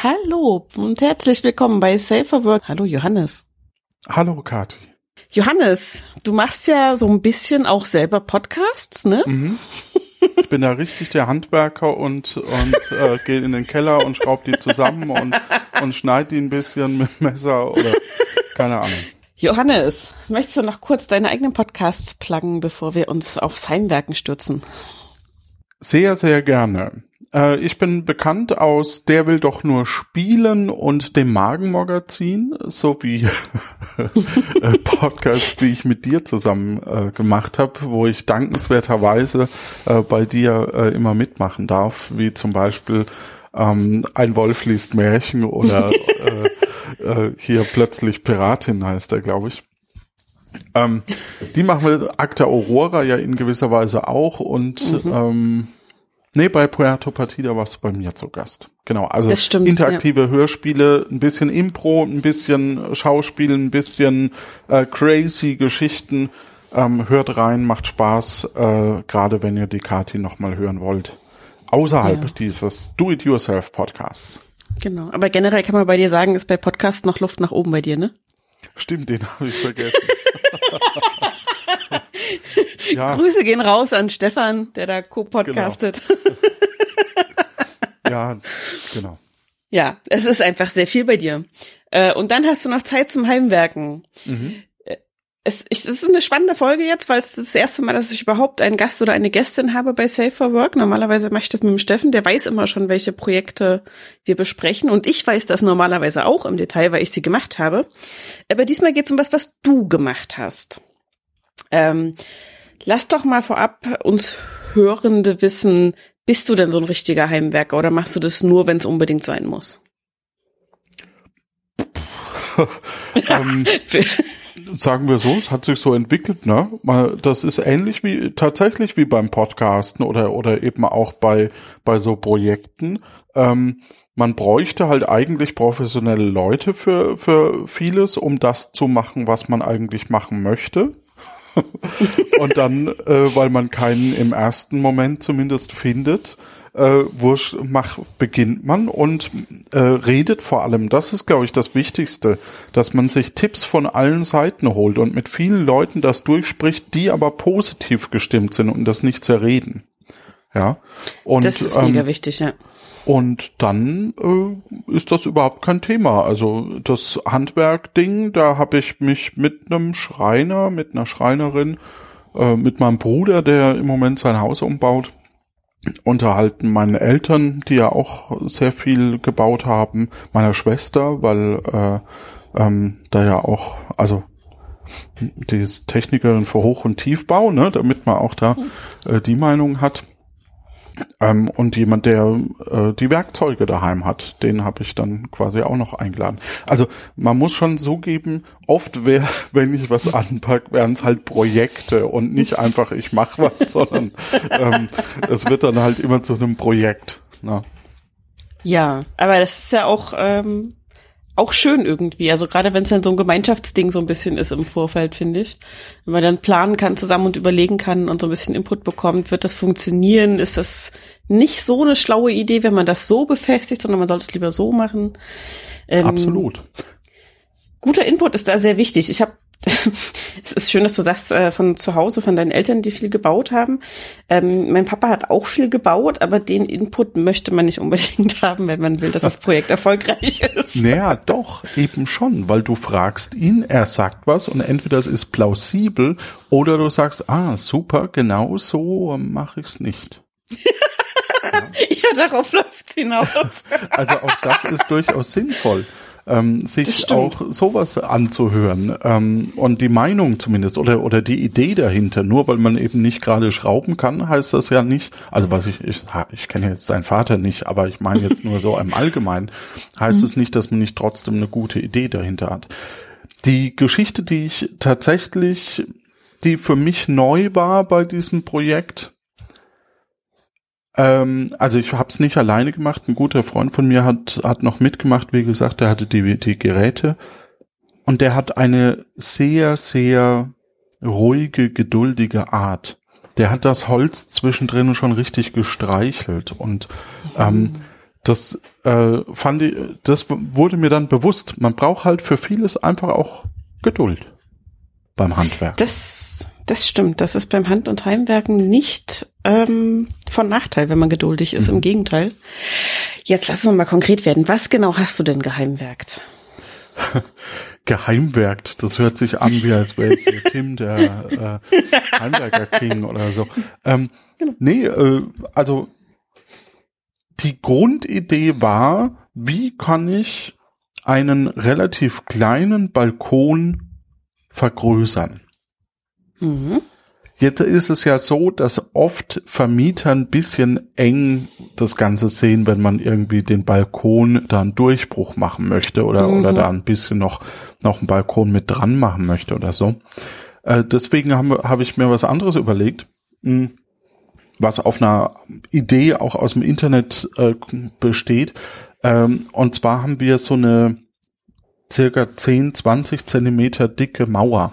Hallo und herzlich willkommen bei Safer Work. Hallo Johannes. Hallo Kati. Johannes, du machst ja so ein bisschen auch selber Podcasts, ne? Mhm. Ich bin da richtig der Handwerker und, und äh, gehe in den Keller und schraub die zusammen und, und schneid die ein bisschen mit Messer oder keine Ahnung. Johannes, möchtest du noch kurz deine eigenen Podcasts pluggen, bevor wir uns aufs Heimwerken stürzen? Sehr, sehr gerne. Äh, ich bin bekannt aus Der will doch nur spielen und dem Magenmagazin sowie äh, Podcasts, die ich mit dir zusammen äh, gemacht habe, wo ich dankenswerterweise äh, bei dir äh, immer mitmachen darf, wie zum Beispiel ähm, Ein Wolf liest Märchen oder äh, hier plötzlich Piratin heißt er, glaube ich. Ähm, die machen wir Akta Aurora ja in gewisser Weise auch und mhm. ähm, Nee, bei Puerto Partida warst du bei mir zu Gast. Genau, also stimmt, interaktive ja. Hörspiele, ein bisschen Impro, ein bisschen Schauspiel, ein bisschen äh, crazy Geschichten. Ähm, hört rein, macht Spaß, äh, gerade wenn ihr die Kati nochmal hören wollt. Außerhalb ja. dieses Do-it-yourself-Podcasts. Genau, aber generell kann man bei dir sagen, ist bei Podcast noch Luft nach oben bei dir, ne? Stimmt, den habe ich vergessen. ja. Grüße gehen raus an Stefan, der da co-podcastet. Genau. ja, genau. Ja, es ist einfach sehr viel bei dir. Äh, und dann hast du noch Zeit zum Heimwerken. Mhm. Es, es ist eine spannende Folge jetzt, weil es das erste Mal, dass ich überhaupt einen Gast oder eine Gästin habe bei Safer Work. Normalerweise mache ich das mit dem Steffen, der weiß immer schon, welche Projekte wir besprechen. Und ich weiß das normalerweise auch im Detail, weil ich sie gemacht habe. Aber diesmal geht es um was, was du gemacht hast. Ähm, lass doch mal vorab uns Hörende wissen, bist du denn so ein richtiger Heimwerker oder machst du das nur, wenn es unbedingt sein muss? ähm, sagen wir so, es hat sich so entwickelt, ne? Das ist ähnlich wie tatsächlich wie beim Podcasten oder oder eben auch bei bei so Projekten. Ähm, man bräuchte halt eigentlich professionelle Leute für für vieles, um das zu machen, was man eigentlich machen möchte. und dann, äh, weil man keinen im ersten Moment zumindest findet, äh, wurscht macht, beginnt man und äh, redet vor allem. Das ist, glaube ich, das Wichtigste, dass man sich Tipps von allen Seiten holt und mit vielen Leuten das durchspricht, die aber positiv gestimmt sind und das nicht zerreden. Ja. Und, das ist mega ähm, wichtig, ja. Und dann äh, ist das überhaupt kein Thema. Also das Handwerk-Ding, da habe ich mich mit einem Schreiner, mit einer Schreinerin, äh, mit meinem Bruder, der im Moment sein Haus umbaut, unterhalten. Meine Eltern, die ja auch sehr viel gebaut haben, meiner Schwester, weil äh, ähm, da ja auch, also die ist Technikerin für Hoch- und Tiefbau, ne, damit man auch da äh, die Meinung hat. Ähm, und jemand, der äh, die Werkzeuge daheim hat, den habe ich dann quasi auch noch eingeladen. Also man muss schon so geben, oft wäre, wenn ich was anpacke, wären es halt Projekte und nicht einfach ich mache was, sondern ähm, es wird dann halt immer zu einem Projekt. Ne? Ja, aber das ist ja auch ähm, auch schön irgendwie. Also gerade wenn es dann so ein Gemeinschaftsding so ein bisschen ist im Vorfeld, finde ich. Wenn man dann planen kann zusammen und überlegen kann und so ein bisschen Input bekommt, wird das funktionieren? Ist das nicht so eine schlaue Idee, wenn man das so befestigt, sondern man sollte es lieber so machen? Ähm, Absolut. Guter Input ist da sehr wichtig. Ich habe es ist schön, dass du sagst, äh, von zu Hause, von deinen Eltern, die viel gebaut haben. Ähm, mein Papa hat auch viel gebaut, aber den Input möchte man nicht unbedingt haben, wenn man will, dass das Projekt erfolgreich ist. Naja, doch, eben schon, weil du fragst ihn, er sagt was und entweder es ist plausibel oder du sagst, ah, super, genau so mache ich es nicht. ja. ja, darauf läuft's hinaus. also auch das ist durchaus sinnvoll ähm, sich auch sowas anzuhören ähm, und die Meinung zumindest oder oder die Idee dahinter. Nur weil man eben nicht gerade schrauben kann, heißt das ja nicht. Also was ich ich, ich kenne jetzt seinen Vater nicht, aber ich meine jetzt nur so im Allgemeinen heißt mhm. es nicht, dass man nicht trotzdem eine gute Idee dahinter hat. Die Geschichte, die ich tatsächlich, die für mich neu war bei diesem Projekt, ähm, also ich habe es nicht alleine gemacht. Ein guter Freund von mir hat, hat noch mitgemacht. Wie gesagt, der hatte die, die Geräte. Und der hat eine sehr, sehr ruhige, geduldige Art. Der hat das Holz zwischendrin schon richtig gestreichelt und ähm, das äh, fand ich, das wurde mir dann bewusst. Man braucht halt für vieles einfach auch Geduld beim Handwerk. Das, das stimmt. Das ist beim Hand- und Heimwerken nicht ähm, von Nachteil, wenn man geduldig ist. Mhm. Im Gegenteil. Jetzt lass uns mal konkret werden. Was genau hast du denn geheimwerkt? geheimwerkt. Das hört sich an, wie als wäre Tim der äh, Heimwerker King oder so. Ähm, genau. Nee, äh, also die Grundidee war, wie kann ich einen relativ kleinen Balkon vergrößern? Mhm. Jetzt ist es ja so, dass oft Vermieter ein bisschen eng das Ganze sehen, wenn man irgendwie den Balkon da einen Durchbruch machen möchte oder, mhm. oder da ein bisschen noch, noch einen Balkon mit dran machen möchte oder so. Äh, deswegen habe hab ich mir was anderes überlegt. Hm was auf einer Idee auch aus dem Internet äh, besteht. Ähm, und zwar haben wir so eine circa 10, 20 Zentimeter dicke Mauer.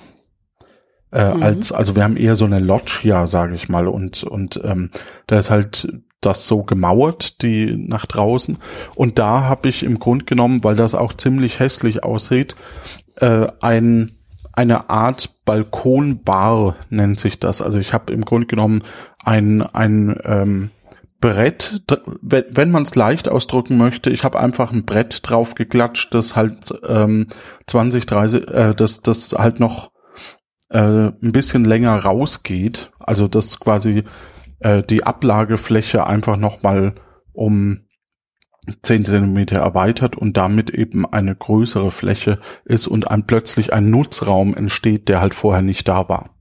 Äh, mhm. als, also wir haben eher so eine Loggia, sage ich mal, und, und ähm, da ist halt das so gemauert, die nach draußen. Und da habe ich im Grund genommen, weil das auch ziemlich hässlich aussieht, äh, ein eine Art Balkonbar nennt sich das. Also ich habe im Grunde genommen ein, ein ähm, Brett, wenn man es leicht ausdrücken möchte, ich habe einfach ein Brett drauf geklatscht, das halt ähm, 20, 30, äh, das, das halt noch äh, ein bisschen länger rausgeht. Also das quasi äh, die Ablagefläche einfach nochmal um 10 Zentimeter erweitert und damit eben eine größere Fläche ist und ein, plötzlich ein Nutzraum entsteht, der halt vorher nicht da war.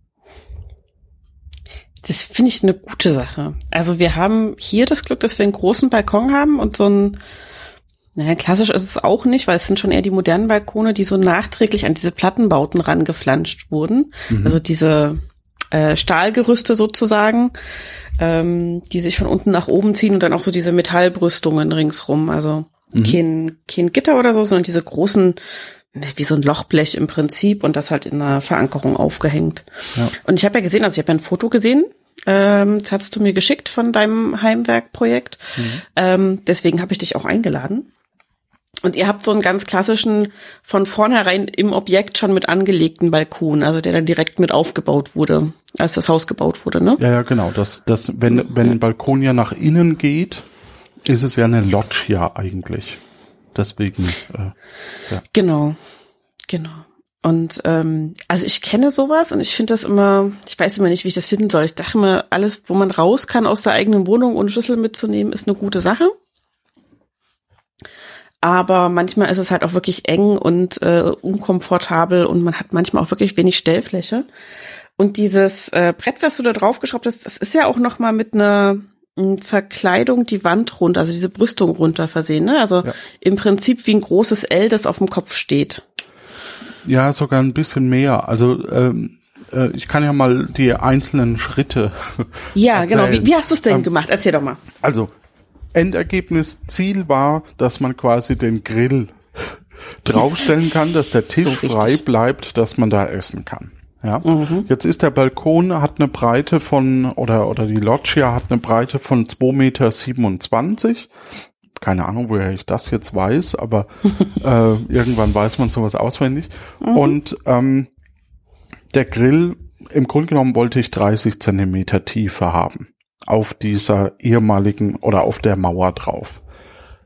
Das finde ich eine gute Sache. Also wir haben hier das Glück, dass wir einen großen Balkon haben und so ein, naja, klassisch ist es auch nicht, weil es sind schon eher die modernen Balkone, die so nachträglich an diese Plattenbauten rangeflanscht wurden. Mhm. Also diese äh, Stahlgerüste sozusagen, ähm, die sich von unten nach oben ziehen und dann auch so diese Metallbrüstungen ringsrum. Also mhm. kein, kein Gitter oder so, sondern diese großen, wie so ein Lochblech im Prinzip und das halt in einer Verankerung aufgehängt. Ja. Und ich habe ja gesehen, also ich habe ja ein Foto gesehen, ähm, das hast du mir geschickt von deinem Heimwerkprojekt. Mhm. Ähm, deswegen habe ich dich auch eingeladen. Und ihr habt so einen ganz klassischen, von vornherein im Objekt schon mit angelegten Balkon, also der dann direkt mit aufgebaut wurde, als das Haus gebaut wurde, ne? Ja, ja, genau. Das, das, wenn, wenn ein Balkon ja nach innen geht, ist es ja eine Loggia eigentlich. Deswegen, äh, ja. Genau, genau. Und ähm, also ich kenne sowas und ich finde das immer, ich weiß immer nicht, wie ich das finden soll. Ich dachte immer, alles, wo man raus kann aus der eigenen Wohnung ohne Schlüssel mitzunehmen, ist eine gute Sache aber manchmal ist es halt auch wirklich eng und äh, unkomfortabel und man hat manchmal auch wirklich wenig Stellfläche. Und dieses äh, Brett, was du da draufgeschraubt hast, das ist ja auch noch mal mit einer Verkleidung die Wand runter, also diese Brüstung runter versehen. Ne? Also ja. im Prinzip wie ein großes L, das auf dem Kopf steht. Ja, sogar ein bisschen mehr. Also ähm, äh, ich kann ja mal die einzelnen Schritte. Ja, erzählen. genau. Wie, wie hast du es denn ähm, gemacht? Erzähl doch mal. Also Endergebnis, Ziel war, dass man quasi den Grill draufstellen kann, dass der Tisch so frei bleibt, dass man da essen kann. Ja. Mhm. Jetzt ist der Balkon hat eine Breite von oder oder die Loggia hat eine Breite von 2,27 Meter. Keine Ahnung, woher ich das jetzt weiß, aber äh, irgendwann weiß man sowas auswendig. Mhm. Und ähm, der Grill, im Grunde genommen wollte ich 30 Zentimeter Tiefe haben auf dieser ehemaligen oder auf der Mauer drauf.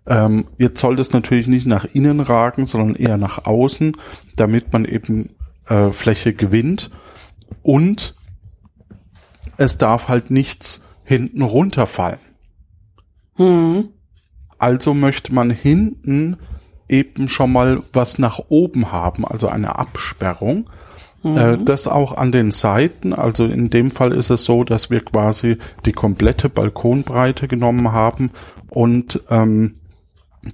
Ähm, jetzt soll das natürlich nicht nach innen ragen, sondern eher nach außen, damit man eben äh, Fläche gewinnt und es darf halt nichts hinten runterfallen. Hm. Also möchte man hinten eben schon mal was nach oben haben, also eine Absperrung, mhm. das auch an den Seiten, also in dem Fall ist es so, dass wir quasi die komplette Balkonbreite genommen haben und ähm,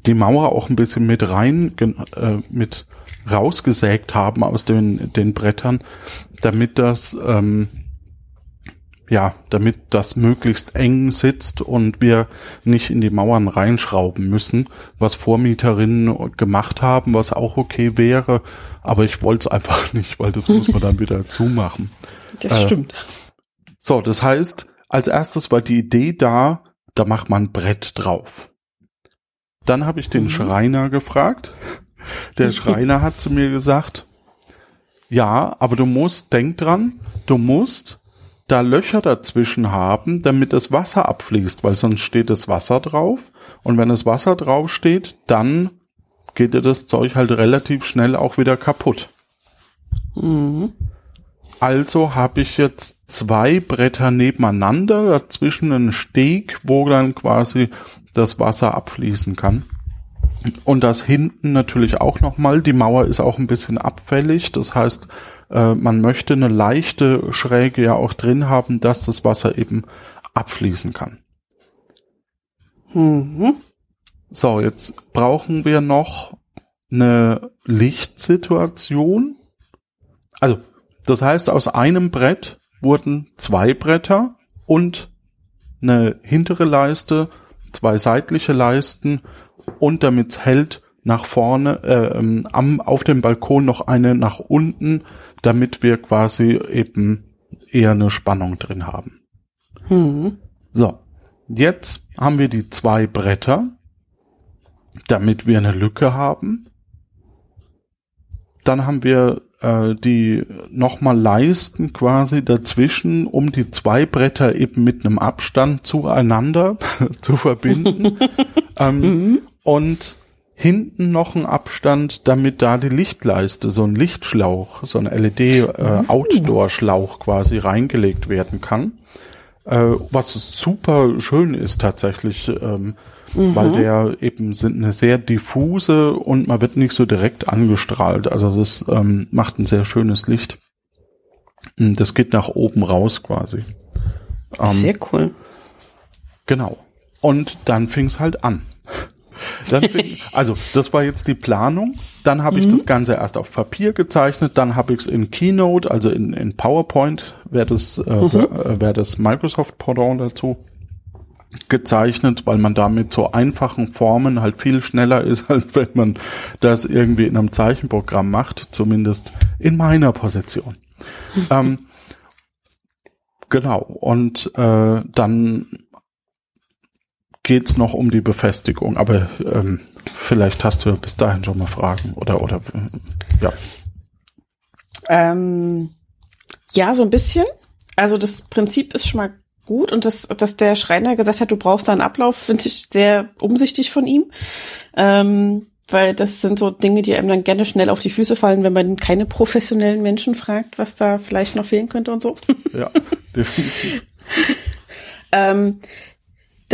die Mauer auch ein bisschen mit rein, äh, mit rausgesägt haben aus den, den Brettern, damit das ähm, ja, damit das möglichst eng sitzt und wir nicht in die Mauern reinschrauben müssen, was Vormieterinnen gemacht haben, was auch okay wäre, aber ich wollte es einfach nicht, weil das muss man dann wieder zumachen. Das äh, stimmt. So, das heißt, als erstes war die Idee da, da macht man Brett drauf. Dann habe ich den mhm. Schreiner gefragt. Der Schreiner hat zu mir gesagt, ja, aber du musst, denk dran, du musst da Löcher dazwischen haben, damit das Wasser abfließt, weil sonst steht das Wasser drauf. Und wenn das Wasser drauf steht, dann geht dir das Zeug halt relativ schnell auch wieder kaputt. Mhm. Also habe ich jetzt zwei Bretter nebeneinander, dazwischen einen Steg, wo dann quasi das Wasser abfließen kann. Und das hinten natürlich auch nochmal. Die Mauer ist auch ein bisschen abfällig. Das heißt, äh, man möchte eine leichte Schräge ja auch drin haben, dass das Wasser eben abfließen kann. Mhm. So, jetzt brauchen wir noch eine Lichtsituation. Also, das heißt, aus einem Brett wurden zwei Bretter und eine hintere Leiste, zwei seitliche Leisten und damit es hält, nach vorne, äh, ähm, am, auf dem Balkon noch eine nach unten, damit wir quasi eben eher eine Spannung drin haben. Hm. So, jetzt haben wir die zwei Bretter, damit wir eine Lücke haben. Dann haben wir äh, die nochmal Leisten quasi dazwischen, um die zwei Bretter eben mit einem Abstand zueinander zu verbinden. ähm, mhm. Und hinten noch ein Abstand, damit da die Lichtleiste, so ein Lichtschlauch, so ein LED-Outdoor-Schlauch äh, quasi reingelegt werden kann. Äh, was super schön ist tatsächlich, ähm, mhm. weil der eben sind eine sehr diffuse und man wird nicht so direkt angestrahlt. Also das ähm, macht ein sehr schönes Licht. Das geht nach oben raus quasi. Ähm, sehr cool. Genau. Und dann fing es halt an. Ich, also das war jetzt die Planung. Dann habe ich mhm. das Ganze erst auf Papier gezeichnet, dann habe ich es in Keynote, also in, in PowerPoint, wäre das, äh, mhm. Äh, wär das Microsoft Pendant dazu gezeichnet, weil man damit so einfachen Formen halt viel schneller ist, als wenn man das irgendwie in einem Zeichenprogramm macht, zumindest in meiner Position. Ähm, genau, und äh, dann geht's noch um die Befestigung, aber ähm, vielleicht hast du bis dahin schon mal Fragen oder oder ja. Ähm, ja, so ein bisschen. Also das Prinzip ist schon mal gut und das, dass der Schreiner gesagt hat, du brauchst da einen Ablauf, finde ich sehr umsichtig von ihm. Ähm, weil das sind so Dinge, die einem dann gerne schnell auf die Füße fallen, wenn man keine professionellen Menschen fragt, was da vielleicht noch fehlen könnte und so. Ja, definitiv. ähm,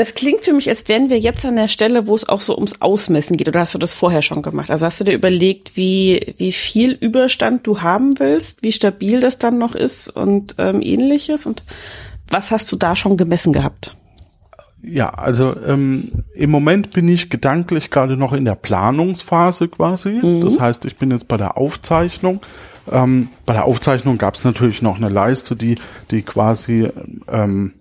das klingt für mich, als wären wir jetzt an der Stelle, wo es auch so ums Ausmessen geht. Oder hast du das vorher schon gemacht? Also hast du dir überlegt, wie, wie viel Überstand du haben willst, wie stabil das dann noch ist und ähm, ähnliches? Und was hast du da schon gemessen gehabt? Ja, also ähm, im Moment bin ich gedanklich gerade noch in der Planungsphase quasi. Mhm. Das heißt, ich bin jetzt bei der Aufzeichnung. Ähm, bei der Aufzeichnung gab es natürlich noch eine Leiste, die, die quasi ähm,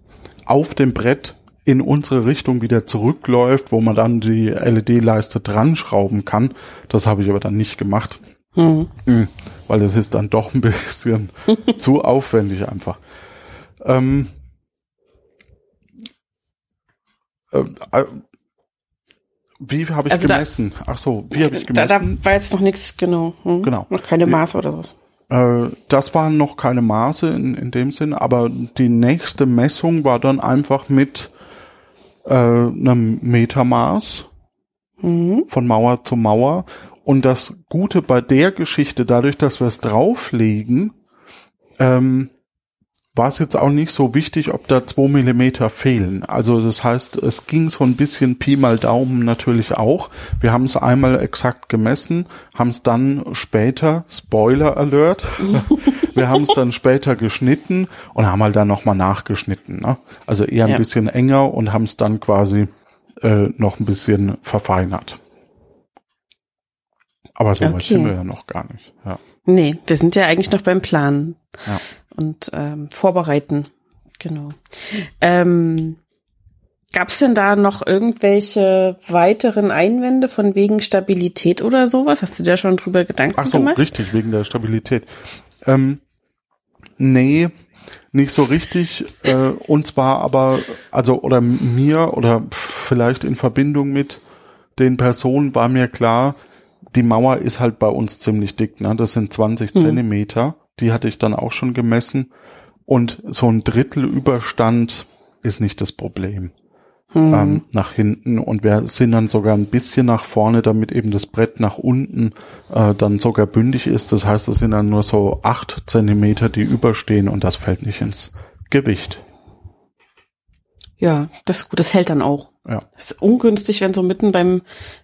auf dem Brett in unsere Richtung wieder zurückläuft, wo man dann die LED-Leiste dran schrauben kann. Das habe ich aber dann nicht gemacht. Mhm. Weil das ist dann doch ein bisschen zu aufwendig einfach. Ähm, äh, äh, wie habe ich also gemessen? Da, Ach so, wie habe ich gemessen? Da, da war jetzt noch nichts, genau. Hm? Genau. Noch keine Maße oder sowas. Äh, das waren noch keine Maße in, in dem Sinn, aber die nächste Messung war dann einfach mit äh, einem Metermaß mhm. von Mauer zu Mauer. Und das Gute bei der Geschichte, dadurch, dass wir es drauflegen, ähm, war es jetzt auch nicht so wichtig, ob da zwei Millimeter fehlen. Also das heißt, es ging so ein bisschen Pi mal Daumen natürlich auch. Wir haben es einmal exakt gemessen, haben es dann später, Spoiler Alert, wir haben es dann später geschnitten und haben halt dann nochmal nachgeschnitten. Ne? Also eher ein ja. bisschen enger und haben es dann quasi äh, noch ein bisschen verfeinert. Aber so okay. weit sind wir ja noch gar nicht. Ja. Nee, wir sind ja eigentlich noch beim Plan. Ja und ähm, vorbereiten. Genau. Ähm, Gab es denn da noch irgendwelche weiteren Einwände von wegen Stabilität oder sowas? Hast du da schon drüber Gedanken gemacht? Ach so, gemacht? richtig, wegen der Stabilität. Ähm, nee, nicht so richtig. Äh, und zwar aber, also, oder mir oder vielleicht in Verbindung mit den Personen war mir klar, die Mauer ist halt bei uns ziemlich dick, ne? Das sind 20 Hm. Zentimeter. Die hatte ich dann auch schon gemessen. Und so ein Drittel Überstand ist nicht das Problem Hm. ähm, nach hinten und wir sind dann sogar ein bisschen nach vorne, damit eben das Brett nach unten äh, dann sogar bündig ist. Das heißt, es sind dann nur so acht Zentimeter, die überstehen und das fällt nicht ins Gewicht. ja, das ist gut, das hält dann auch. Ja. Das ist ungünstig, wenn so mitten beim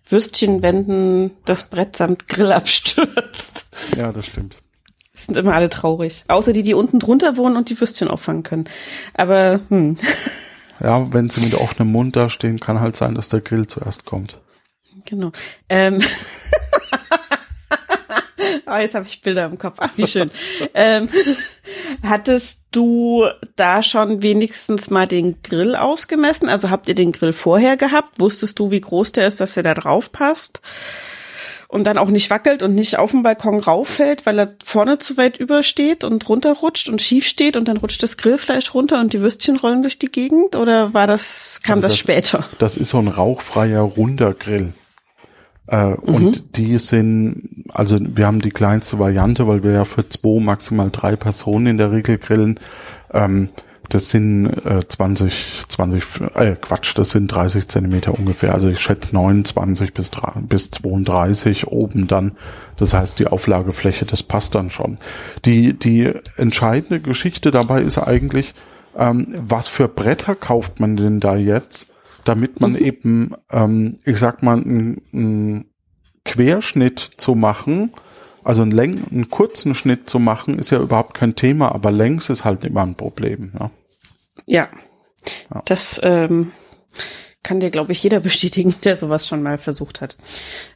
Würstchenwenden das Brett samt Grill abstürzt. Ja, das stimmt. Das sind immer alle traurig. Außer die, die unten drunter wohnen und die Würstchen auffangen können. Aber, hm, Ja, wenn sie mit offenem Mund da stehen, kann halt sein, dass der Grill zuerst kommt. genau. Ähm. Ah, jetzt habe ich Bilder im Kopf. Ach, wie schön. ähm, hattest du da schon wenigstens mal den Grill ausgemessen? Also habt ihr den Grill vorher gehabt? Wusstest du, wie groß der ist, dass er da drauf passt? Und dann auch nicht wackelt und nicht auf dem Balkon rauffällt, weil er vorne zu weit übersteht und runterrutscht und schief steht und dann rutscht das Grillfleisch runter und die Würstchen rollen durch die Gegend? Oder war das, kam Also das, das- später? Das ist so ein rauchfreier, runder Grill. Äh, Und die sind, also wir haben die kleinste Variante, weil wir ja für zwei, maximal drei Personen in der Regel grillen. Ähm, das sind äh, 20, 20, äh, Quatsch, das sind 30 Zentimeter ungefähr. Also ich schätze 29 bis, 3, bis 32 oben dann. Das heißt, die Auflagefläche, das passt dann schon. Die, die entscheidende Geschichte dabei ist eigentlich, ähm, was für Bretter kauft man denn da jetzt, damit man eben, ähm, ich sag mal, einen Querschnitt zu machen, also einen, Läng einen kurzen Schnitt zu machen, ist ja überhaupt kein Thema, aber längs ist halt immer ein Problem. Ja. Ja. Ja. Das ähm, kann dir, glaube ich, jeder bestätigen, der sowas schon mal versucht hat.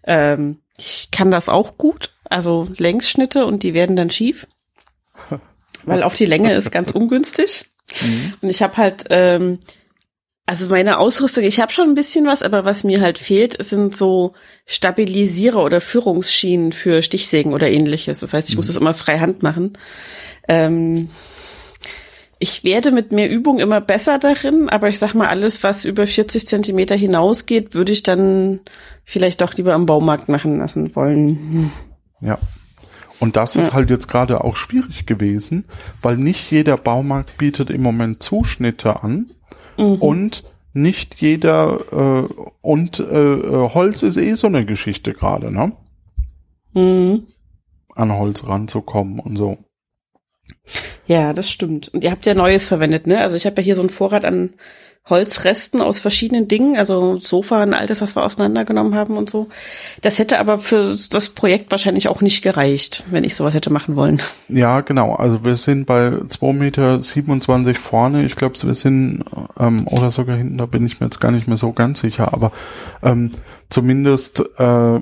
Ähm, ich kann das auch gut. Also Längsschnitte und die werden dann schief. Weil auf die Länge ist ganz ungünstig. Und ich habe halt, ähm, also meine Ausrüstung, ich habe schon ein bisschen was, aber was mir halt fehlt, sind so Stabilisierer oder Führungsschienen für Stichsägen oder ähnliches. Das heißt, ich muss das immer frei Hand machen. Ähm, ich werde mit mehr Übung immer besser darin, aber ich sag mal, alles, was über 40 Zentimeter hinausgeht, würde ich dann vielleicht doch lieber am Baumarkt machen lassen wollen. Ja. Und das ist Ja. halt jetzt gerade auch schwierig gewesen, weil nicht jeder Baumarkt bietet im Moment Zuschnitte an und nicht jeder äh, und äh, äh, Holz ist eh so eine Geschichte gerade, ne? Mhm. An Holz ranzukommen und so. Ja, das stimmt. Und ihr habt ja Neues verwendet, ne? Also ich habe ja hier so einen Vorrat an Holzresten aus verschiedenen Dingen, also Sofa, ein altes, was wir auseinandergenommen haben und so. Das hätte aber für das Projekt wahrscheinlich auch nicht gereicht, wenn ich sowas hätte machen wollen. Ja, genau. Also wir sind bei 2,27 Meter vorne. Ich glaube, wir sind, ähm, oder sogar hinten, da bin ich mir jetzt gar nicht mehr so ganz sicher, aber ähm, zumindest äh,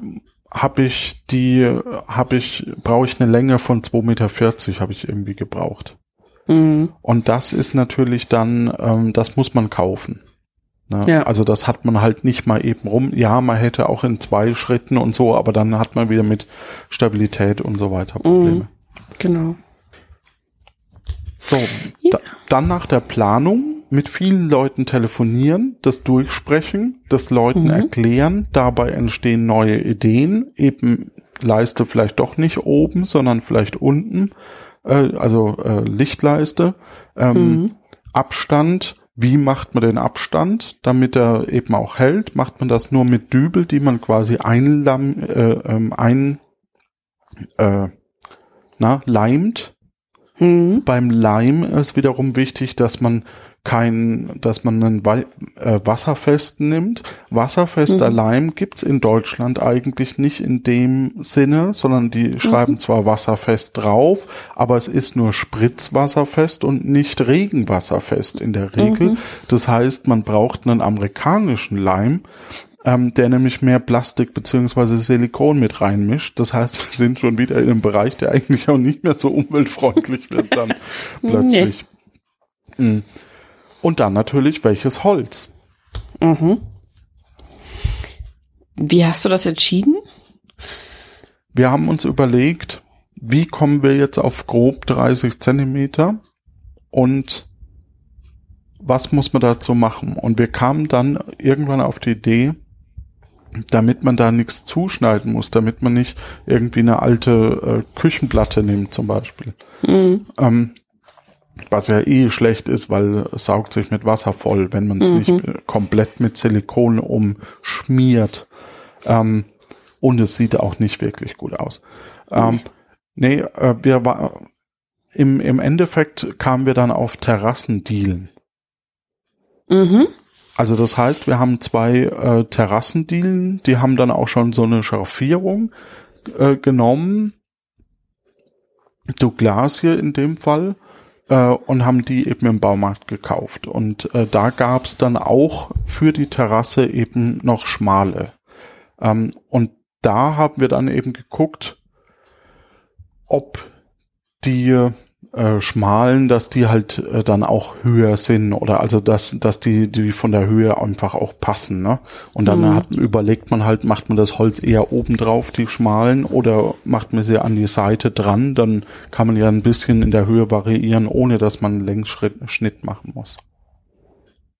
habe ich die, habe ich, brauche ich eine Länge von 2,40 Meter, habe ich irgendwie gebraucht. Mhm. Und das ist natürlich dann, ähm, das muss man kaufen. Ne? Ja. Also das hat man halt nicht mal eben rum. Ja, man hätte auch in zwei Schritten und so, aber dann hat man wieder mit Stabilität und so weiter Probleme. Genau. So, Ja. da, dann nach der Planung mit vielen Leuten telefonieren, das durchsprechen, das Leuten Mhm. erklären, dabei entstehen neue Ideen, eben Leiste vielleicht doch nicht oben, sondern vielleicht unten, äh, also äh, Lichtleiste, ähm, Mhm. Abstand, wie macht man den Abstand, damit er eben auch hält? Macht man das nur mit Dübel, die man quasi einlam, äh, ähm, ein, äh, na, leimt? Mhm. Beim Leim ist wiederum wichtig, dass man kein, dass man einen äh, wasserfesten nimmt. Wasserfester Mhm. Leim gibt's in Deutschland eigentlich nicht in dem Sinne, sondern die schreiben zwar wasserfest drauf, aber es ist nur spritzwasserfest und nicht regenwasserfest in der Regel. Mhm. Das heißt, man braucht einen amerikanischen Leim, ähm, der nämlich mehr Plastik beziehungsweise Silikon mit reinmischt. Das heißt, wir sind schon wieder in einem Bereich, der eigentlich auch nicht mehr so umweltfreundlich wird dann plötzlich. Mm. Und dann natürlich, welches Holz? Mhm. Wie hast du das entschieden? Wir haben uns überlegt, wie kommen wir jetzt auf grob 30 Zentimeter und was muss man dazu machen? Und wir kamen dann irgendwann auf die Idee, damit man da nichts zuschneiden muss, damit man nicht irgendwie eine alte äh, Küchenplatte nimmt zum Beispiel. Mhm. Ähm, was ja eh schlecht ist, weil es saugt sich mit Wasser voll, wenn man es mhm. nicht komplett mit Silikon umschmiert. Ähm, und es sieht auch nicht wirklich gut aus. Ähm, nee, äh, wir war, im, im Endeffekt kamen wir dann auf Terrassendielen. Mhm. Also das heißt, wir haben zwei äh, Terrassendielen, die haben dann auch schon so eine Schraffierung äh, genommen. Douglas hier in dem Fall äh, und haben die eben im Baumarkt gekauft. Und äh, da gab's dann auch für die Terrasse eben noch schmale. Ähm, und da haben wir dann eben geguckt, ob die äh, schmalen, dass die halt äh, dann auch höher sind oder also dass dass die die von der Höhe einfach auch passen, ne? Und dann mhm. hat, überlegt man halt, macht man das Holz eher oben drauf, die schmalen, oder macht man sie an die Seite dran, dann kann man ja ein bisschen in der Höhe variieren, ohne dass man einen Längsschnitt machen muss.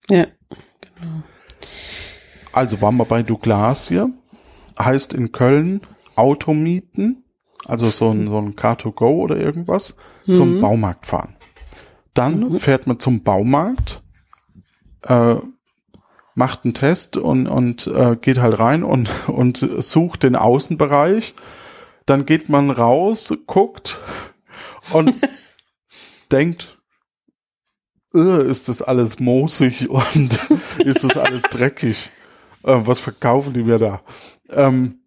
Ja, genau. Also waren wir bei Douglas hier, heißt in Köln Automieten also so ein, so ein Car2Go oder irgendwas, mhm. zum Baumarkt fahren. Dann mhm. fährt man zum Baumarkt, äh, macht einen Test und, und äh, geht halt rein und, und sucht den Außenbereich. Dann geht man raus, guckt und denkt, ist das alles moosig und ist das alles dreckig? Äh, was verkaufen die mir da? Ähm,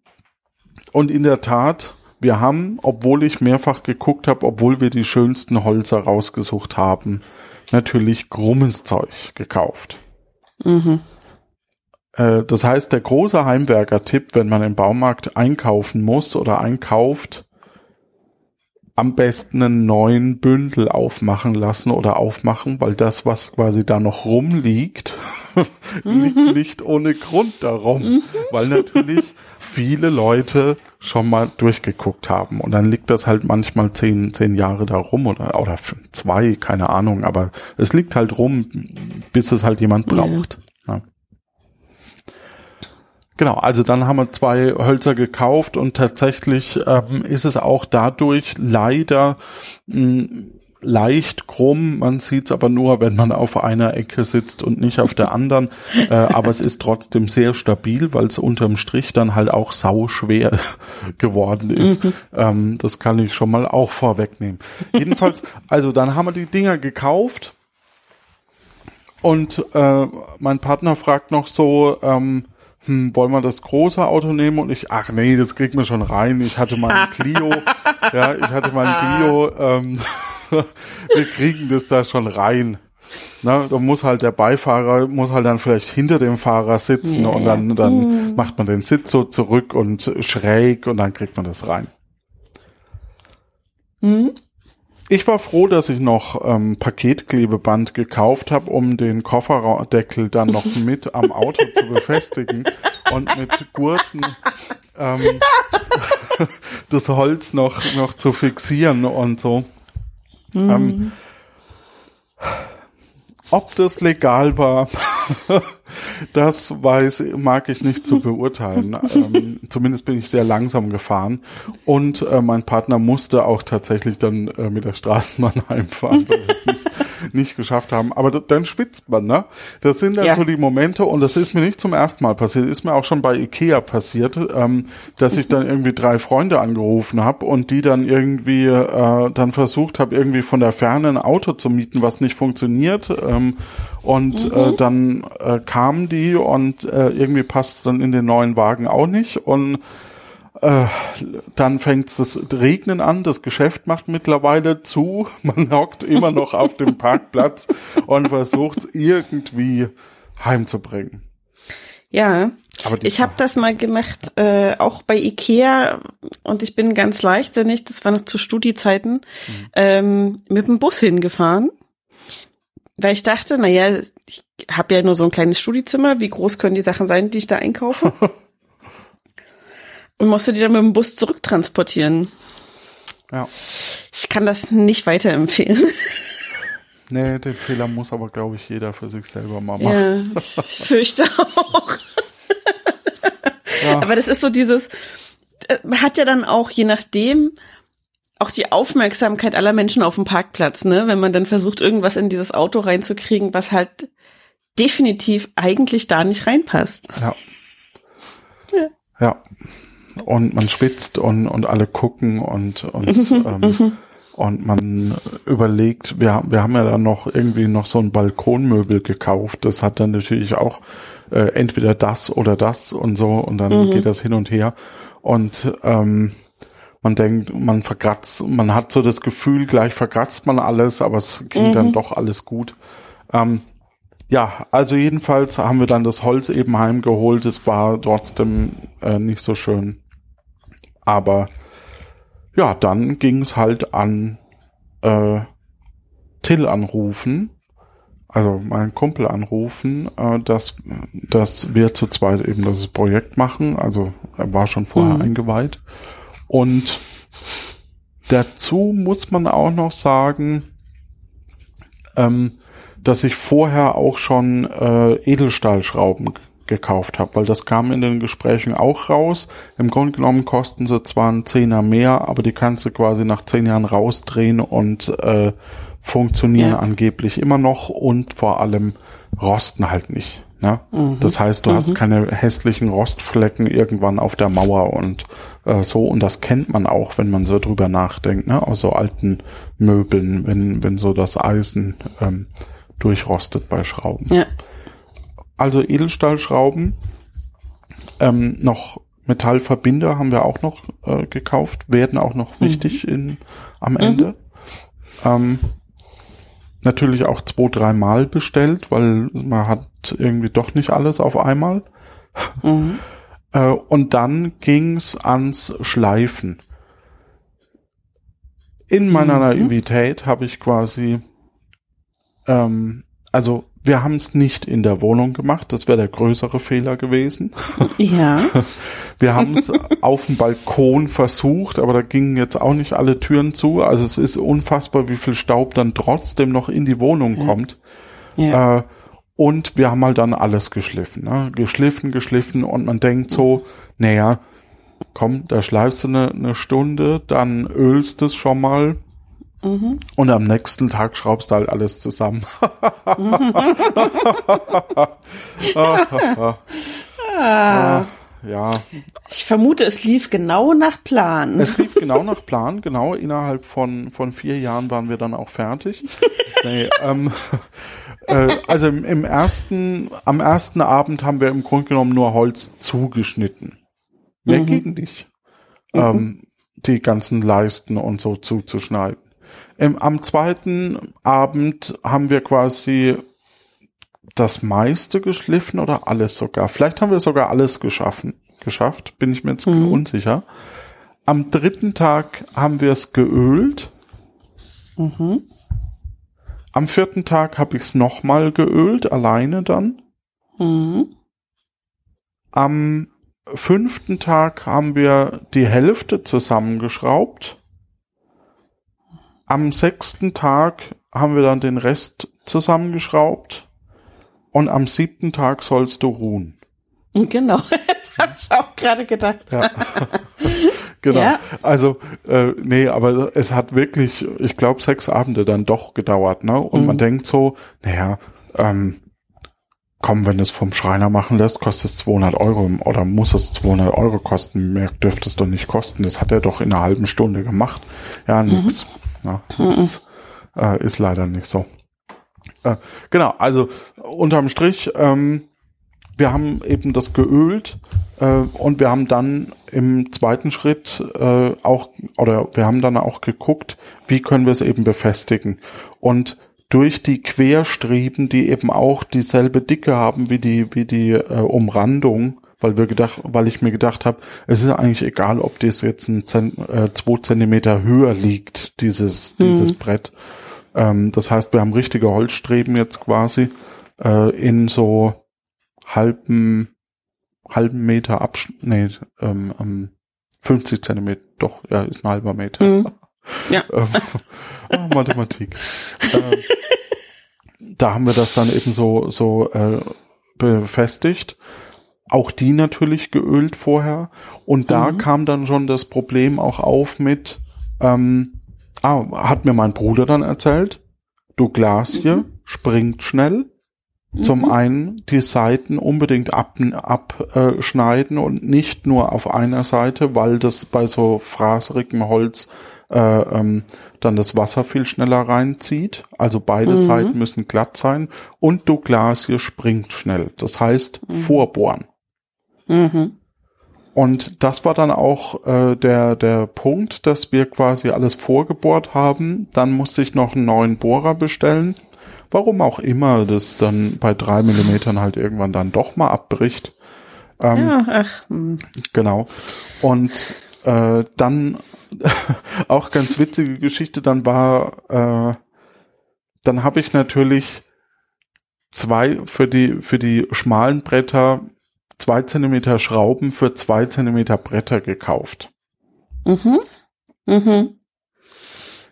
und in der Tat wir haben, obwohl ich mehrfach geguckt habe, obwohl wir die schönsten Holzer rausgesucht haben, natürlich krummes Zeug gekauft. Mhm. Äh, das heißt, der große Heimwerker-Tipp, wenn man im Baumarkt einkaufen muss oder einkauft, am besten einen neuen Bündel aufmachen lassen oder aufmachen, weil das, was quasi da noch rumliegt, liegt mhm. nicht ohne Grund darum, mhm. weil natürlich viele Leute schon mal durchgeguckt haben. Und dann liegt das halt manchmal zehn, zehn Jahre da rum oder, oder zwei, keine Ahnung. Aber es liegt halt rum, bis es halt jemand braucht. Ja. Ja. Genau, also dann haben wir zwei Hölzer gekauft und tatsächlich ähm, ist es auch dadurch leider mh, leicht krumm. Man sieht es aber nur, wenn man auf einer Ecke sitzt und nicht auf der anderen. Äh, aber es ist trotzdem sehr stabil, weil es unterm Strich dann halt auch sau schwer geworden ist. Mhm. Ähm, das kann ich schon mal auch vorwegnehmen. Jedenfalls, also dann haben wir die Dinger gekauft. Und äh, mein Partner fragt noch so, ähm, hm, wollen wir das große Auto nehmen? Und ich, ach nee, das kriegt man schon rein. Ich hatte mal ein Clio, ja, ich hatte mal ein Clio, ähm, wir kriegen das da schon rein. Na, da muss halt der Beifahrer, muss halt dann vielleicht hinter dem Fahrer sitzen yeah. und dann, dann mm. macht man den Sitz so zurück und schräg und dann kriegt man das rein. Mm. Ich war froh, dass ich noch ähm, Paketklebeband gekauft habe, um den Kofferdeckel dann noch mit am Auto zu befestigen und mit Gurten ähm, das Holz noch, noch zu fixieren und so. Mhm. Ähm, ob das legal war, das weiß, mag ich nicht zu beurteilen. ähm, zumindest bin ich sehr langsam gefahren. Und äh, mein Partner musste auch tatsächlich dann äh, mit der Straßenbahn heimfahren, weil wir es nicht, nicht geschafft haben. Aber dann schwitzt man, ne? Das sind dann ja. so die Momente, und das ist mir nicht zum ersten Mal passiert, ist mir auch schon bei Ikea passiert, ähm, dass ich dann irgendwie drei Freunde angerufen habe und die dann irgendwie äh, dann versucht habe, irgendwie von der Ferne ein Auto zu mieten, was nicht funktioniert. Ähm, und äh, mhm. äh, dann äh, kamen die und äh, irgendwie passt dann in den neuen Wagen auch nicht. Und äh, dann fängt das Regnen an, das Geschäft macht mittlerweile zu, man hockt immer noch auf dem Parkplatz und versucht es irgendwie heimzubringen. Ja, ich habe das mal gemacht, äh, auch bei Ikea und ich bin ganz leichtsinnig, das war noch zu Studiezeiten, mhm. ähm, mit dem Bus hingefahren weil ich dachte, naja, ich habe ja nur so ein kleines Studiezimmer, wie groß können die Sachen sein, die ich da einkaufe? Und musste die dann mit dem Bus zurücktransportieren. Ja. Ich kann das nicht weiterempfehlen. Nee, den Fehler muss aber, glaube ich, jeder für sich selber mal machen. Ja, ich fürchte auch. Aber das ist so dieses, äh, man hat ja dann auch, je nachdem, auch die Aufmerksamkeit aller Menschen auf dem Parkplatz, ne? Wenn man dann versucht, irgendwas in dieses Auto reinzukriegen, was halt definitiv eigentlich da nicht reinpasst. Ja. Ja. ja. Und man spitzt und, und alle gucken und, und, mhm, ähm, mhm. und man überlegt, wir, wir haben ja dann noch irgendwie noch so ein Balkonmöbel gekauft. Das hat dann natürlich auch äh, entweder das oder das und so und dann mhm. geht das hin und her. Und ähm, man denkt, man verkratzt, man hat so das Gefühl, gleich verkratzt man alles, aber es ging mhm. dann doch alles gut. Ähm, ja, also jedenfalls haben wir dann das Holz eben heimgeholt. Es war trotzdem äh, nicht so schön. Aber ja, dann ging es halt an äh, Till anrufen, also meinen Kumpel anrufen, äh, dass, dass wir zu zweit eben das Projekt machen. Also er war schon vorher mhm. eingeweiht. Und dazu muss man auch noch sagen, ähm, dass ich vorher auch schon äh, Edelstahlschrauben gekauft habe, weil das kam in den Gesprächen auch raus. Im Grunde genommen kosten sie zwar ein Zehner mehr, aber die kannst du quasi nach zehn Jahren rausdrehen und äh, funktionieren ja. angeblich immer noch und vor allem rosten halt nicht. Ne? Mhm. Das heißt, du mhm. hast keine hässlichen Rostflecken irgendwann auf der Mauer und äh, so. Und das kennt man auch, wenn man so drüber nachdenkt, ne? aus so alten Möbeln, wenn, wenn so das Eisen ähm, durchrostet bei Schrauben. Ja. Also Edelstahlschrauben, ähm, noch Metallverbinder haben wir auch noch äh, gekauft, werden auch noch mhm. wichtig in, am Ende. Mhm. Ähm, natürlich auch zwei, dreimal bestellt, weil man hat irgendwie doch nicht alles auf einmal. Mhm. Äh, und dann ging's ans Schleifen. In meiner mhm. Naivität habe ich quasi, ähm, also wir haben es nicht in der Wohnung gemacht, das wäre der größere Fehler gewesen. Ja. Wir haben es auf dem Balkon versucht, aber da gingen jetzt auch nicht alle Türen zu. Also es ist unfassbar, wie viel Staub dann trotzdem noch in die Wohnung ja. kommt. Ja. Äh, und wir haben halt dann alles geschliffen, ne? geschliffen, geschliffen und man denkt so, naja, komm, da schleifst du eine, eine Stunde, dann ölst es schon mal, Mhm. Und am nächsten Tag schraubst du halt alles zusammen. ah. Ja. Ich vermute, es lief genau nach Plan. Es lief genau nach Plan, genau. Innerhalb von, von vier Jahren waren wir dann auch fertig. nee, ähm, äh, also im, im ersten, am ersten Abend haben wir im Grunde genommen nur Holz zugeschnitten. Mehr mhm. ging nicht. Mhm. Ähm, die ganzen Leisten und so zuzuschneiden. Ähm, am zweiten Abend haben wir quasi das meiste geschliffen oder alles sogar. Vielleicht haben wir sogar alles geschaffen, geschafft, bin ich mir jetzt mhm. unsicher. Am dritten Tag haben wir es geölt. Mhm. Am vierten Tag habe ich es nochmal geölt, alleine dann. Mhm. Am fünften Tag haben wir die Hälfte zusammengeschraubt. Am sechsten Tag haben wir dann den Rest zusammengeschraubt und am siebten Tag sollst du ruhen. Genau, das habe ich auch gerade gedacht. Ja. genau. Ja. Also, äh, nee, aber es hat wirklich, ich glaube, sechs Abende dann doch gedauert, ne? Und mhm. man denkt so, naja, ähm, komm, wenn es vom Schreiner machen lässt, kostet es 200 Euro oder muss es 200 Euro kosten. Mehr dürfte es doch nicht kosten. Das hat er doch in einer halben Stunde gemacht. Ja, nix. Mhm. Ja, das äh, ist leider nicht so. Äh, genau, also unterm Strich, ähm, wir haben eben das geölt äh, und wir haben dann im zweiten Schritt äh, auch, oder wir haben dann auch geguckt, wie können wir es eben befestigen. Und durch die Querstreben, die eben auch dieselbe Dicke haben wie die, wie die äh, Umrandung, weil wir gedacht, weil ich mir gedacht habe, es ist eigentlich egal, ob das jetzt ein Zent, äh, zwei Zentimeter höher liegt, dieses, mhm. dieses Brett. Ähm, das heißt, wir haben richtige Holzstreben jetzt quasi äh, in so halben, halben Meter Abstand, nee, ähm, ähm, 50 Zentimeter, doch, ja, ist ein halber Meter. Mhm. Ja. ähm, oh, Mathematik. ähm, da haben wir das dann eben so, so äh, befestigt auch die natürlich geölt vorher. Und da mhm. kam dann schon das Problem auch auf mit, ähm, ah, hat mir mein Bruder dann erzählt, Douglasie mhm. springt schnell. Mhm. Zum einen die Seiten unbedingt abschneiden ab, äh, und nicht nur auf einer Seite, weil das bei so fraserigem Holz äh, ähm, dann das Wasser viel schneller reinzieht. Also beide mhm. Seiten müssen glatt sein und Douglasie springt schnell. Das heißt mhm. vorbohren. Mhm. Und das war dann auch äh, der, der Punkt, dass wir quasi alles vorgebohrt haben. Dann musste ich noch einen neuen Bohrer bestellen. Warum auch immer das dann bei drei Millimetern halt irgendwann dann doch mal abbricht. Ähm, ja, ach. Hm. Genau. Und äh, dann auch ganz witzige Geschichte, dann war, äh, dann habe ich natürlich zwei für die, für die schmalen Bretter zwei Zentimeter Schrauben für zwei Zentimeter Bretter gekauft. Mhm. Mhm.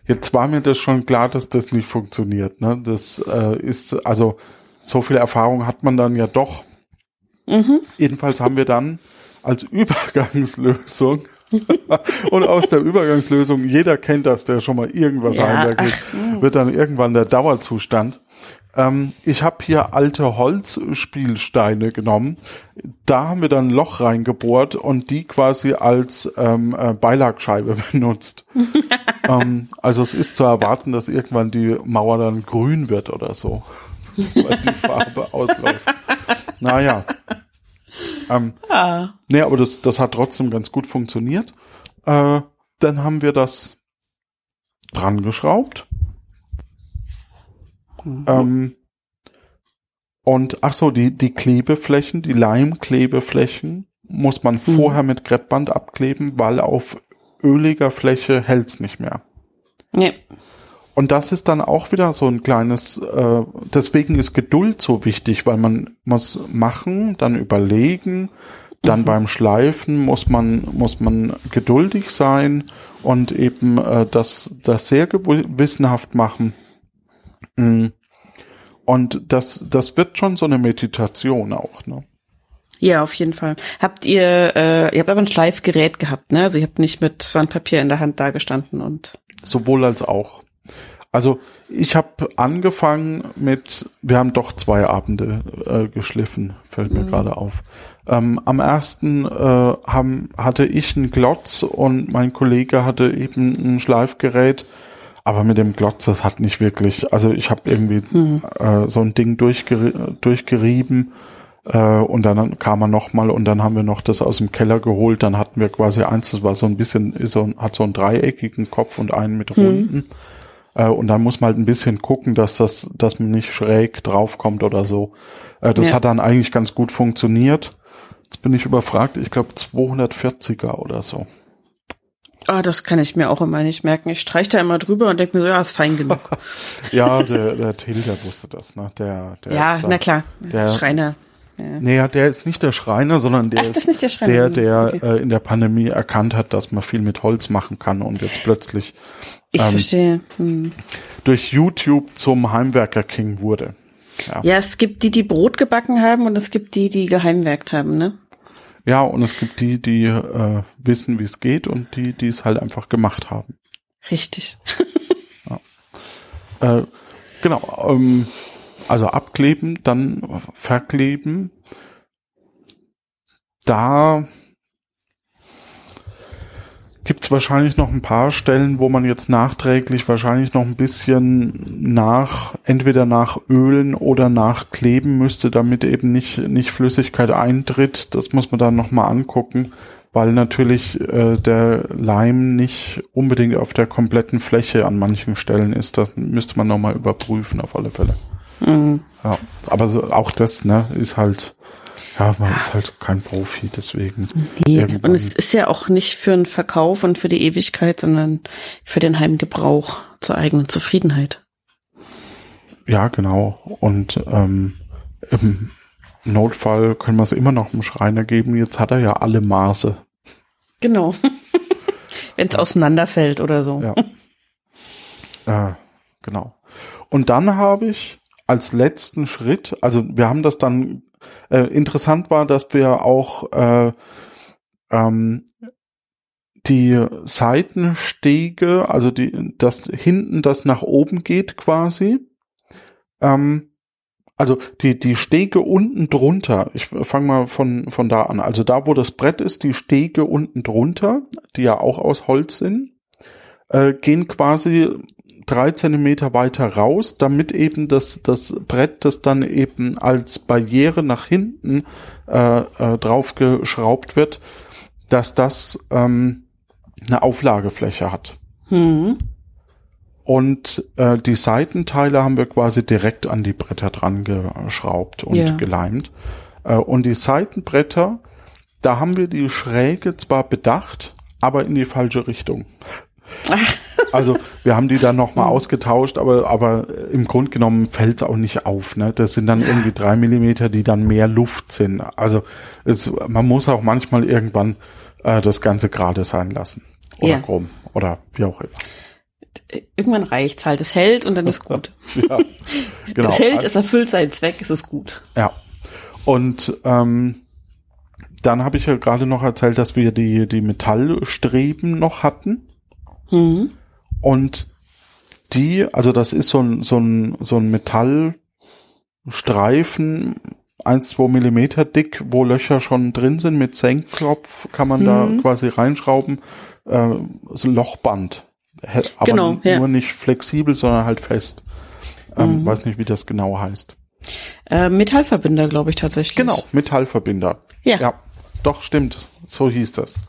Jetzt war mir das schon klar, dass das nicht funktioniert. Ne? Das äh, ist, also so viel Erfahrung hat man dann ja doch. Mhm. Jedenfalls haben wir dann als Übergangslösung und aus der Übergangslösung, jeder kennt das, der schon mal irgendwas ja. handwerklich, wird dann irgendwann der Dauerzustand. Ähm, ich habe hier alte Holzspielsteine genommen. Da haben wir dann ein Loch reingebohrt und die quasi als ähm, äh, Beilagscheibe benutzt. ähm, also es ist zu erwarten, dass irgendwann die Mauer dann grün wird oder so, weil die Farbe ausläuft. Naja. Ähm, ah. Nee, aber das, das hat trotzdem ganz gut funktioniert. Äh, dann haben wir das dran geschraubt Mhm. Ähm, und ach so, die, die Klebeflächen, die Leimklebeflächen muss man mhm. vorher mit Kreppband abkleben, weil auf öliger Fläche hält's nicht mehr. Nee. Und das ist dann auch wieder so ein kleines, äh, deswegen ist Geduld so wichtig, weil man muss machen, dann überlegen, dann mhm. beim Schleifen muss man, muss man geduldig sein und eben äh, das, das sehr gewissenhaft machen. Mhm. Und das, das wird schon so eine Meditation auch, ne? Ja, auf jeden Fall. Habt ihr, äh, ihr habt aber ein Schleifgerät gehabt, ne? Also ihr habt nicht mit Sandpapier in der Hand dagestanden und. Sowohl als auch. Also ich habe angefangen mit, wir haben doch zwei Abende äh, geschliffen, fällt mir mhm. gerade auf. Ähm, am ersten äh, haben, hatte ich einen Glotz und mein Kollege hatte eben ein Schleifgerät aber mit dem Glotz, das hat nicht wirklich, also ich habe irgendwie hm. äh, so ein Ding durchgeri durchgerieben äh, und dann kam er nochmal und dann haben wir noch das aus dem Keller geholt. Dann hatten wir quasi eins, das war so ein bisschen, so, hat so einen dreieckigen Kopf und einen mit hm. runden. Hm. Äh, und dann muss man halt ein bisschen gucken, dass das, dass man nicht schräg draufkommt oder so. Äh, das ja. hat dann eigentlich ganz gut funktioniert. Jetzt bin ich überfragt, ich glaube 240er oder so. Ah, das kann ich mir auch immer nicht merken. Ich streiche da immer drüber und denke mir so, ja, ist fein genug. ja, der, der Tilda wusste das, ne? Der, der ja, na klar, der Schreiner. Ja. Nee, der ist nicht der Schreiner, sondern der Ach, ist, ist der, Schreiner. der, der okay. äh, in der Pandemie erkannt hat, dass man viel mit Holz machen kann und jetzt plötzlich ich ähm, verstehe. Hm. durch YouTube zum Heimwerker King wurde. Ja. ja, es gibt die, die Brot gebacken haben und es gibt die, die geheimwerkt haben, ne? Ja, und es gibt die, die äh, wissen, wie es geht und die, die es halt einfach gemacht haben. Richtig. ja. äh, genau. Ähm, also abkleben, dann verkleben. Da gibt es wahrscheinlich noch ein paar Stellen, wo man jetzt nachträglich wahrscheinlich noch ein bisschen nach, entweder nach Ölen oder nach kleben müsste, damit eben nicht, nicht Flüssigkeit eintritt. Das muss man dann nochmal angucken, weil natürlich äh, der Leim nicht unbedingt auf der kompletten Fläche an manchen Stellen ist. Das müsste man nochmal überprüfen auf alle Fälle. Mhm. Ja, aber so, auch das, ne, ist halt ja, man ja. ist halt kein Profi, deswegen. Nee, und es ist ja auch nicht für den Verkauf und für die Ewigkeit, sondern für den Heimgebrauch zur eigenen Zufriedenheit. Ja, genau. Und ähm, im Notfall können wir es immer noch dem Schreiner geben. Jetzt hat er ja alle Maße. Genau. Wenn es ja. auseinanderfällt oder so. Ja. Äh, genau. Und dann habe ich als letzten Schritt, also wir haben das dann Äh, interessant war, dass wir auch äh, ähm, die Seitenstege, also die, das hinten, das nach oben geht quasi, ähm, also die, die Stege unten drunter, ich fange mal von, von da an, also da, wo das Brett ist, die Stege unten drunter, die ja auch aus Holz sind, äh, gehen quasi drei Zentimeter weiter raus, damit eben das, das Brett, das dann eben als Barriere nach hinten äh, äh, draufgeschraubt wird, dass das ähm, eine Auflagefläche hat. Mhm. Und äh, die Seitenteile haben wir quasi direkt an die Bretter dran geschraubt und Ja. geleimt. Äh, und die Seitenbretter, da haben wir die Schräge zwar bedacht, aber in die falsche Richtung. Also wir haben die dann nochmal ausgetauscht, aber, aber im Grunde genommen fällt es auch nicht auf. Ne? Das sind dann irgendwie drei Millimeter, die dann mehr Luft sind. Also es, man muss auch manchmal irgendwann äh, das Ganze gerade sein lassen. Oder Ja. krumm. Oder wie auch immer. Irgendwann reicht's halt. Es hält und dann ist gut. Ja, genau. Es hält, es erfüllt seinen Zweck, es ist gut. Ja. Und ähm, dann habe ich ja gerade noch erzählt, dass wir die, die Metallstreben noch hatten. Mhm. Und die, also das ist so ein, so ein, so ein Metallstreifen, 1, 2 Millimeter dick, wo Löcher schon drin sind. Mit Senkklopf kann man da Mhm. quasi reinschrauben. Äh, so ein Lochband. Aber Genau, nur ja. nicht flexibel, sondern halt fest. Ähm, Mhm. Weiß nicht, wie das genau heißt. Äh, Metallverbinder, glaube ich tatsächlich. Genau, Metallverbinder. Ja. Ja, doch, stimmt. So hieß das.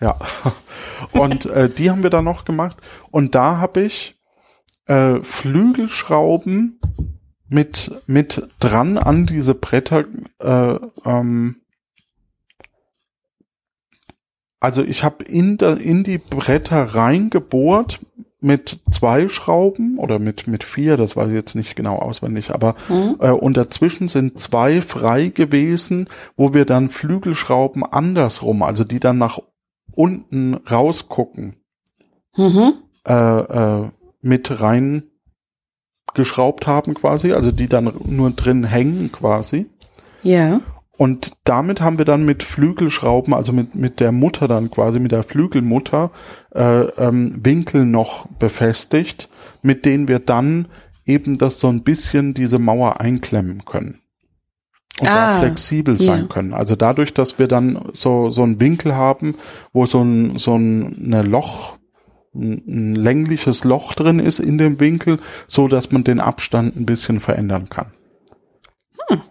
Ja. Und äh, die haben wir dann noch gemacht. Und da habe ich äh, Flügelschrauben mit, mit dran an diese Bretter. Äh, ähm, also ich habe in, der- in die Bretter reingebohrt mit zwei Schrauben oder mit, mit vier, das weiß ich jetzt nicht genau auswendig, aber Mhm. äh, und dazwischen sind zwei frei gewesen, wo wir dann Flügelschrauben andersrum, also die dann nach unten rausgucken, Mhm. äh, äh, mit rein geschraubt haben quasi, also die dann nur drin hängen quasi. Ja. Und damit haben wir dann mit Flügelschrauben, also mit, mit der Mutter dann quasi, mit der Flügelmutter, äh, ähm, Winkel noch befestigt, mit denen wir dann eben das so ein bisschen diese Mauer einklemmen können. Und da Ah, flexibel sein ja. können. Also dadurch, dass wir dann so, so einen Winkel haben, wo so ein, so ein eine Loch, ein, längliches Loch drin ist in dem Winkel, so dass man den Abstand ein bisschen verändern kann.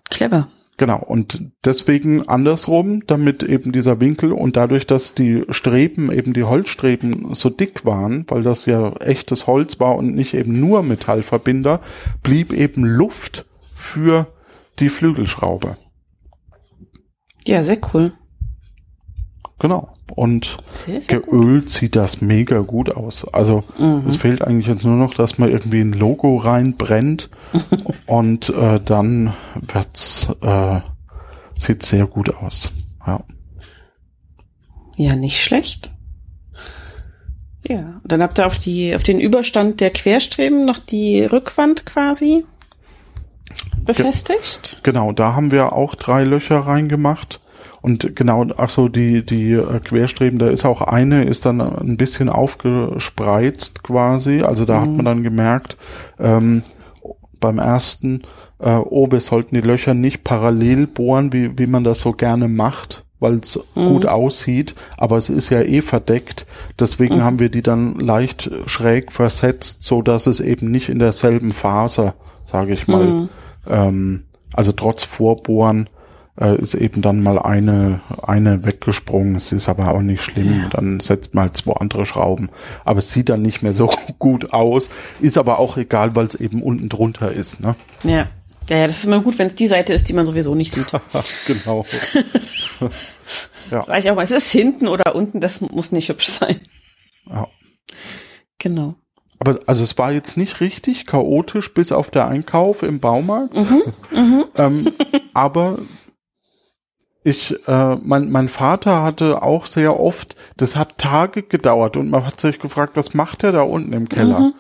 Clever. Genau, und deswegen andersrum, damit eben dieser Winkel und dadurch, dass die Streben, eben die Holzstreben so dick waren, weil das ja echtes Holz war und nicht eben nur Metallverbinder, blieb eben Luft für die Flügelschraube. Ja, sehr cool. Genau. Und Sehr, sehr gut. geölt sieht das mega gut aus. Also Mhm. es fehlt eigentlich jetzt nur noch, dass man irgendwie ein Logo reinbrennt und äh, dann wird's äh, sieht sehr gut aus. Ja. Ja, nicht schlecht. Ja, und dann habt ihr auf die, auf den Überstand der Querstreben noch die Rückwand quasi befestigt. Genau, da haben wir auch drei Löcher reingemacht. Und genau, ach so, die, die äh, Querstreben, da ist auch eine, ist dann ein bisschen aufgespreizt quasi. Also da hat man dann gemerkt, ähm, beim ersten, äh, oh, wir sollten die Löcher nicht parallel bohren, wie, wie man das so gerne macht, weil es gut aussieht, aber es ist ja eh verdeckt. Deswegen haben wir die dann leicht schräg versetzt, so dass es eben nicht in derselben Faser, sage ich mal, ähm, also trotz Vorbohren äh, ist eben dann mal eine, eine weggesprungen. Es ist aber auch nicht schlimm. Dann setzt man halt zwei andere Schrauben. Aber es sieht dann nicht mehr so gut aus. Ist aber auch egal, weil es eben unten drunter ist. Ne? Ja. Ja, ja, das ist immer gut, wenn es die Seite ist, die man sowieso nicht sieht. genau. Sag ich auch mal, es ist hinten oder unten, das muss nicht hübsch sein. Ja. Genau. Aber also es war jetzt nicht richtig chaotisch bis auf der Einkauf im Baumarkt. ähm, aber ich, äh, mein, mein Vater hatte auch sehr oft, das hat Tage gedauert und man hat sich gefragt, was macht er da unten im Keller?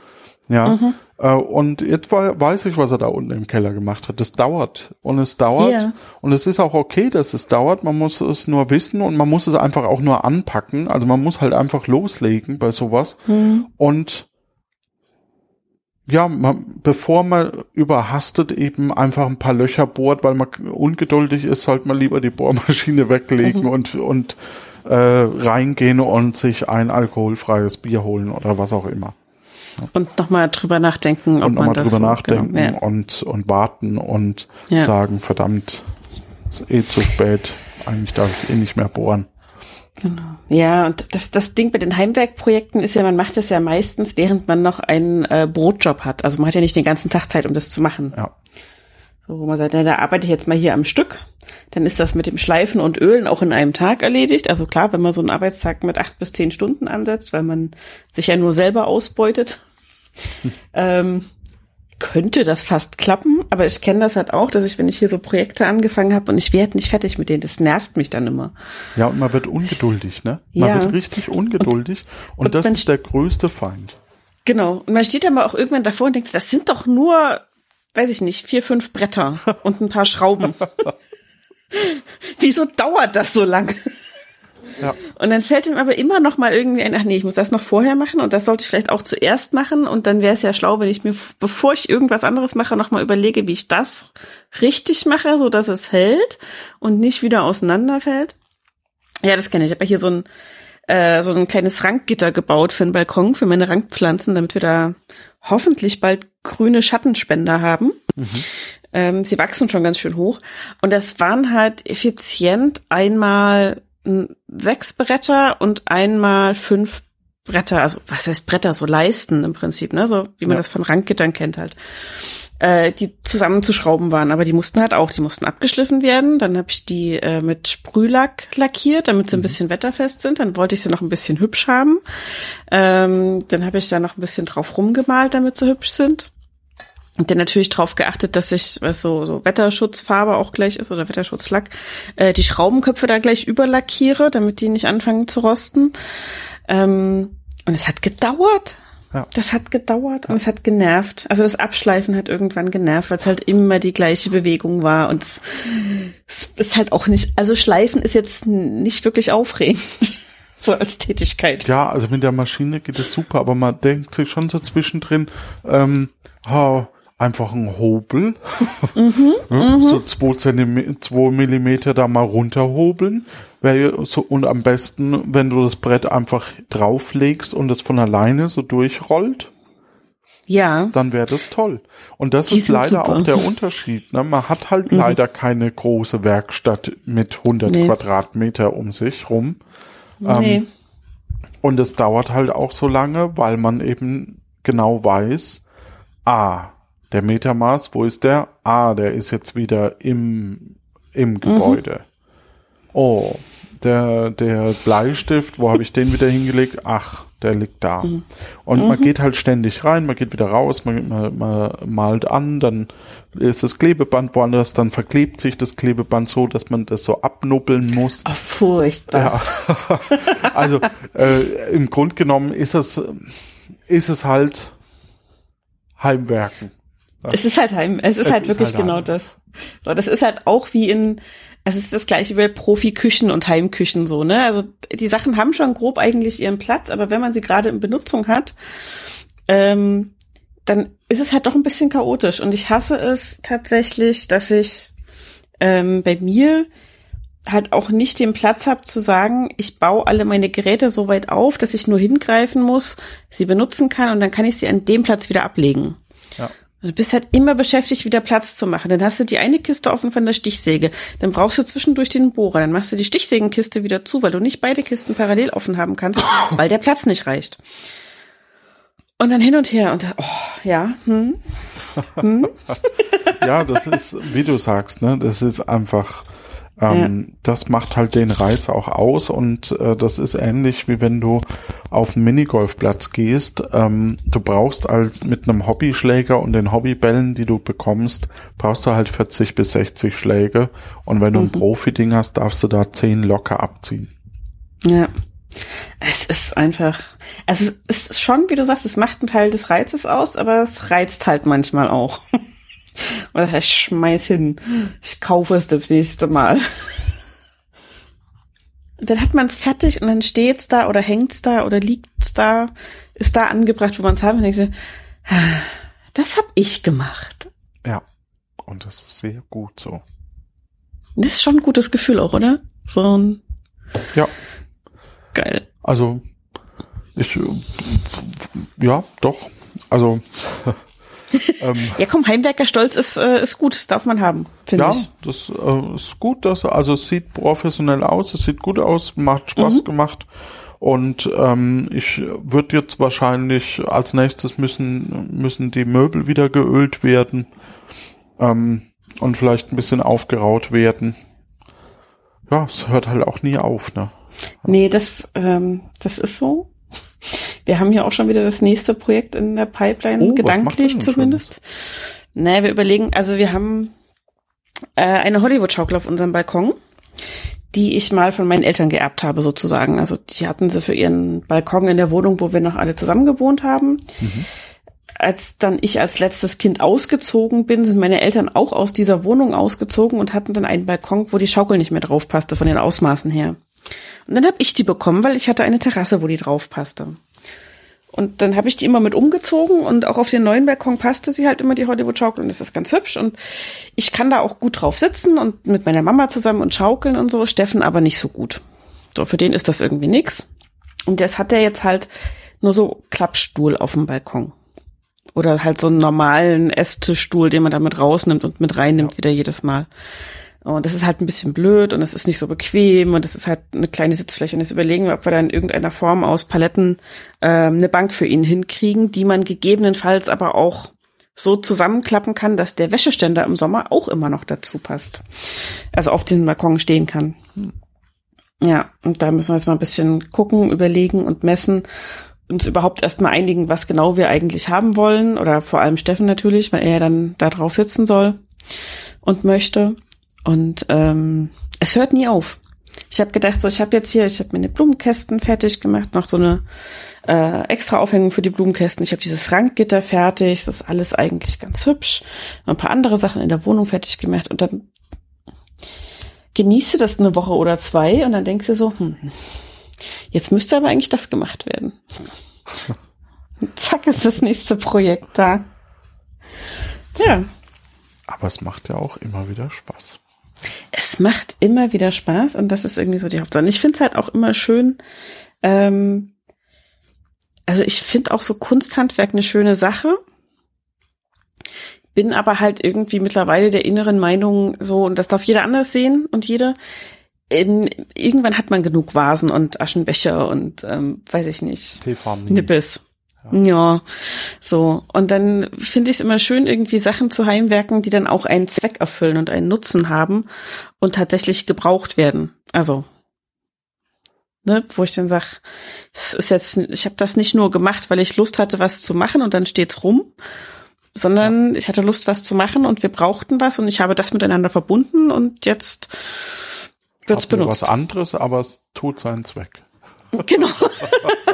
Ja. Mhm. Äh, und jetzt weiß ich, was er da unten im Keller gemacht hat. Das dauert. Und es dauert. Yeah. Und es ist auch okay, dass es dauert. Man muss es nur wissen und man muss es einfach auch nur anpacken. Also man muss halt einfach loslegen bei sowas. Mhm. Und ja, man, bevor man überhastet eben einfach ein paar Löcher bohrt, weil man ungeduldig ist, sollte man lieber die Bohrmaschine weglegen mhm. und, und äh, reingehen und sich ein alkoholfreies Bier holen oder was auch immer. Und nochmal drüber nachdenken, ob und man das drüber so, nachdenken genau, ja. und, und warten und ja. sagen, verdammt, ist eh zu spät, eigentlich darf ich eh nicht mehr bohren. Genau. Ja, und das, das Ding bei den Heimwerkprojekten ist ja, man macht das ja meistens, während man noch einen äh, Brotjob hat. Also man hat ja nicht den ganzen Tag Zeit, um das zu machen. Ja. So, wo man sagt, na, da arbeite ich jetzt mal hier am Stück. Dann ist das mit dem Schleifen und Ölen auch in einem Tag erledigt. Also klar, wenn man so einen Arbeitstag mit acht bis zehn Stunden ansetzt, weil man sich ja nur selber ausbeutet, ähm, könnte das fast klappen, aber ich kenne das halt auch, dass ich, wenn ich hier so Projekte angefangen habe und ich werde nicht fertig mit denen, das nervt mich dann immer. Ja, und man wird ungeduldig, ne? Man ja. wird richtig ungeduldig und, und, und das ist der größte Feind. Genau. Und man steht dann mal auch irgendwann davor und denkt, das sind doch nur, weiß ich nicht, vier, fünf Bretter und ein paar Schrauben. Wieso dauert das so lange? Ja. Und dann fällt ihm aber immer noch mal irgendwie ein, ach nee, ich muss das noch vorher machen und das sollte ich vielleicht auch zuerst machen und dann wäre es ja schlau, wenn ich mir, bevor ich irgendwas anderes mache, noch mal überlege, wie ich das richtig mache, so dass es hält und nicht wieder auseinanderfällt. Ja, das kenne ich. Ich habe ja hier so ein, äh, so ein kleines Rankgitter gebaut für einen Balkon, für meine Rankpflanzen, damit wir da hoffentlich bald grüne Schattenspender haben. Mhm. Ähm, sie wachsen schon ganz schön hoch. Und das waren halt effizient einmal sechs Bretter und einmal fünf Bretter, also was heißt Bretter, so Leisten im Prinzip, ne, so wie man ja. das von Rankgittern kennt halt, äh, die zusammenzuschrauben waren, aber die mussten halt auch, die mussten abgeschliffen werden, dann habe ich die äh, mit Sprühlack lackiert, damit sie ein mhm. bisschen wetterfest sind, dann wollte ich sie noch ein bisschen hübsch haben, ähm, dann habe ich da noch ein bisschen drauf rumgemalt, damit sie hübsch sind und dann natürlich darauf geachtet, dass ich, was so, so Wetterschutzfarbe auch gleich ist oder Wetterschutzlack, äh, die Schraubenköpfe da gleich überlackiere, damit die nicht anfangen zu rosten. Ähm, und es hat gedauert. Ja. Das hat gedauert und es hat genervt. Also das Abschleifen hat irgendwann genervt, weil es halt immer die gleiche Bewegung war und es, es ist halt auch nicht, also Schleifen ist jetzt nicht wirklich aufregend. so als Tätigkeit. Ja, also mit der Maschine geht es super, aber man denkt sich schon so zwischendrin, ähm, oh, einfach einen Hobel, mhm, mhm, so zwei, Zentimeter, zwei Millimeter da mal runterhobeln. So, und am besten, wenn du das Brett einfach drauflegst und es von alleine so durchrollt. Ja. Dann wäre das toll. Und das Die ist leider super. auch der Unterschied. Ne? Man hat halt mhm. leider keine große Werkstatt mit 100 nee. Quadratmeter um sich rum. Nee. Ähm, und es dauert halt auch so lange, weil man eben genau weiß, ah, der Metamaß, wo ist der? Ah, der ist jetzt wieder im, im mhm. Gebäude. Mhm. Oh, der, der Bleistift, wo habe ich den wieder hingelegt? Ach, der liegt da. Mhm. Und mhm. man geht halt ständig rein, man geht wieder raus, man, man, man malt an, dann ist das Klebeband woanders, dann verklebt sich das Klebeband so, dass man das so abnuppeln muss. Ach, furchtbar. Ja. also äh, im Grund genommen ist es, ist es halt Heimwerken. Es ist halt Heim, es ist es halt wirklich halt genau das. So, das ist halt auch wie in, es ist das gleiche wie Profiküchen und Heimküchen so, ne? Also die Sachen haben schon grob eigentlich ihren Platz, aber wenn man sie gerade in Benutzung hat, ähm, dann ist es halt doch ein bisschen chaotisch. Und ich hasse es tatsächlich, dass ich ähm, bei mir halt auch nicht den Platz habe zu sagen, ich baue alle meine Geräte so weit auf, dass ich nur hingreifen muss, sie benutzen kann und dann kann ich sie an dem Platz wieder ablegen. Ja. Du bist halt immer beschäftigt, wieder Platz zu machen. Dann hast du die eine Kiste offen von der Stichsäge. Dann brauchst du zwischendurch den Bohrer. Dann machst du die Stichsägenkiste wieder zu, weil du nicht beide Kisten parallel offen haben kannst, weil der Platz nicht reicht. Und dann hin und her und oh, ja, hm. Hm. ja, das ist, wie du sagst, ne, das ist einfach ähm, ja. Das macht halt den Reiz auch aus und äh, das ist ähnlich wie wenn du auf einen Minigolfplatz gehst. Ähm, du brauchst als mit einem Hobbyschläger und den Hobbybällen, die du bekommst, brauchst du halt 40 bis 60 Schläge und wenn du mhm. ein Profi-Ding hast, darfst du da 10 locker abziehen. Ja. Es ist einfach, also es ist schon, wie du sagst, es macht einen Teil des Reizes aus, aber es reizt halt manchmal auch. Und das heißt, ich schmeiß hin. Ich kaufe es das nächste Mal. Dann hat man es fertig und dann steht's da oder hängt's da oder liegt's da, ist da angebracht, wo man es haben will. Und denke, das hab ich gemacht. Ja. Und das ist sehr gut so. Das ist schon ein gutes Gefühl auch, oder? So ein. Ja. Geil. Also, ich, ja, doch. Also, ähm, ja, komm, Heimwerkerstolz ist, äh, ist gut, das darf man haben, finde ja, ich. Ja, das äh, ist gut, dass also es sieht professionell aus, es sieht gut aus, macht Spaß mhm. gemacht. Und ähm, ich würde jetzt wahrscheinlich als nächstes müssen müssen die Möbel wieder geölt werden ähm, und vielleicht ein bisschen aufgeraut werden. Ja, es hört halt auch nie auf, ne? Nee, das ähm, das ist so. Wir haben ja auch schon wieder das nächste Projekt in der Pipeline, oh, gedanklich zumindest. Naja, wir überlegen, also wir haben äh, eine Hollywood-Schaukel auf unserem Balkon, die ich mal von meinen Eltern geerbt habe, sozusagen. Also die hatten sie für ihren Balkon in der Wohnung, wo wir noch alle zusammen gewohnt haben. Mhm. Als dann ich als letztes Kind ausgezogen bin, sind meine Eltern auch aus dieser Wohnung ausgezogen und hatten dann einen Balkon, wo die Schaukel nicht mehr drauf passte, von den Ausmaßen her. Und dann habe ich die bekommen, weil ich hatte eine Terrasse, wo die drauf passte. Und dann habe ich die immer mit umgezogen und auch auf den neuen Balkon passte sie halt immer die Hollywood-Schaukel und das ist ganz hübsch und ich kann da auch gut drauf sitzen und mit meiner Mama zusammen und schaukeln und so, Steffen aber nicht so gut. So, für den ist das irgendwie nix. Und das hat er jetzt halt nur so Klappstuhl auf dem Balkon. Oder halt so einen normalen Esstischstuhl, den man damit rausnimmt und mit reinnimmt ja. wieder jedes Mal. Und das ist halt ein bisschen blöd und es ist nicht so bequem und es ist halt eine kleine Sitzfläche. Und jetzt überlegen wir, ob wir da in irgendeiner Form aus Paletten äh, eine Bank für ihn hinkriegen, die man gegebenenfalls aber auch so zusammenklappen kann, dass der Wäscheständer im Sommer auch immer noch dazu passt. Also auf dem Balkon stehen kann. Ja, und da müssen wir jetzt mal ein bisschen gucken, überlegen und messen, uns überhaupt erstmal einigen, was genau wir eigentlich haben wollen. Oder vor allem Steffen natürlich, weil er dann da drauf sitzen soll und möchte. Und ähm, es hört nie auf. Ich habe gedacht, so ich habe jetzt hier, ich habe meine Blumenkästen fertig gemacht, noch so eine äh, extra Aufhängung für die Blumenkästen. Ich habe dieses Rankgitter fertig, das ist alles eigentlich ganz hübsch. Ein paar andere Sachen in der Wohnung fertig gemacht und dann genieße das eine Woche oder zwei und dann denkst du so, hm, jetzt müsste aber eigentlich das gemacht werden. Zack ist das nächste Projekt da. Ja. Aber es macht ja auch immer wieder Spaß. Es macht immer wieder Spaß und das ist irgendwie so die Hauptsache. Und ich finde es halt auch immer schön, ähm, also ich finde auch so Kunsthandwerk eine schöne Sache, bin aber halt irgendwie mittlerweile der inneren Meinung so, und das darf jeder anders sehen und jeder, in, irgendwann hat man genug Vasen und Aschenbecher und ähm, weiß ich nicht, Nippes. Ja, so. Und dann finde ich es immer schön, irgendwie Sachen zu heimwerken, die dann auch einen Zweck erfüllen und einen Nutzen haben und tatsächlich gebraucht werden. Also, ne, wo ich dann sag, es ist jetzt, ich habe das nicht nur gemacht, weil ich Lust hatte, was zu machen und dann steht's rum, sondern ja. ich hatte Lust, was zu machen und wir brauchten was und ich habe das miteinander verbunden und jetzt wird's benutzt. Was anderes, aber es tut seinen Zweck. Genau.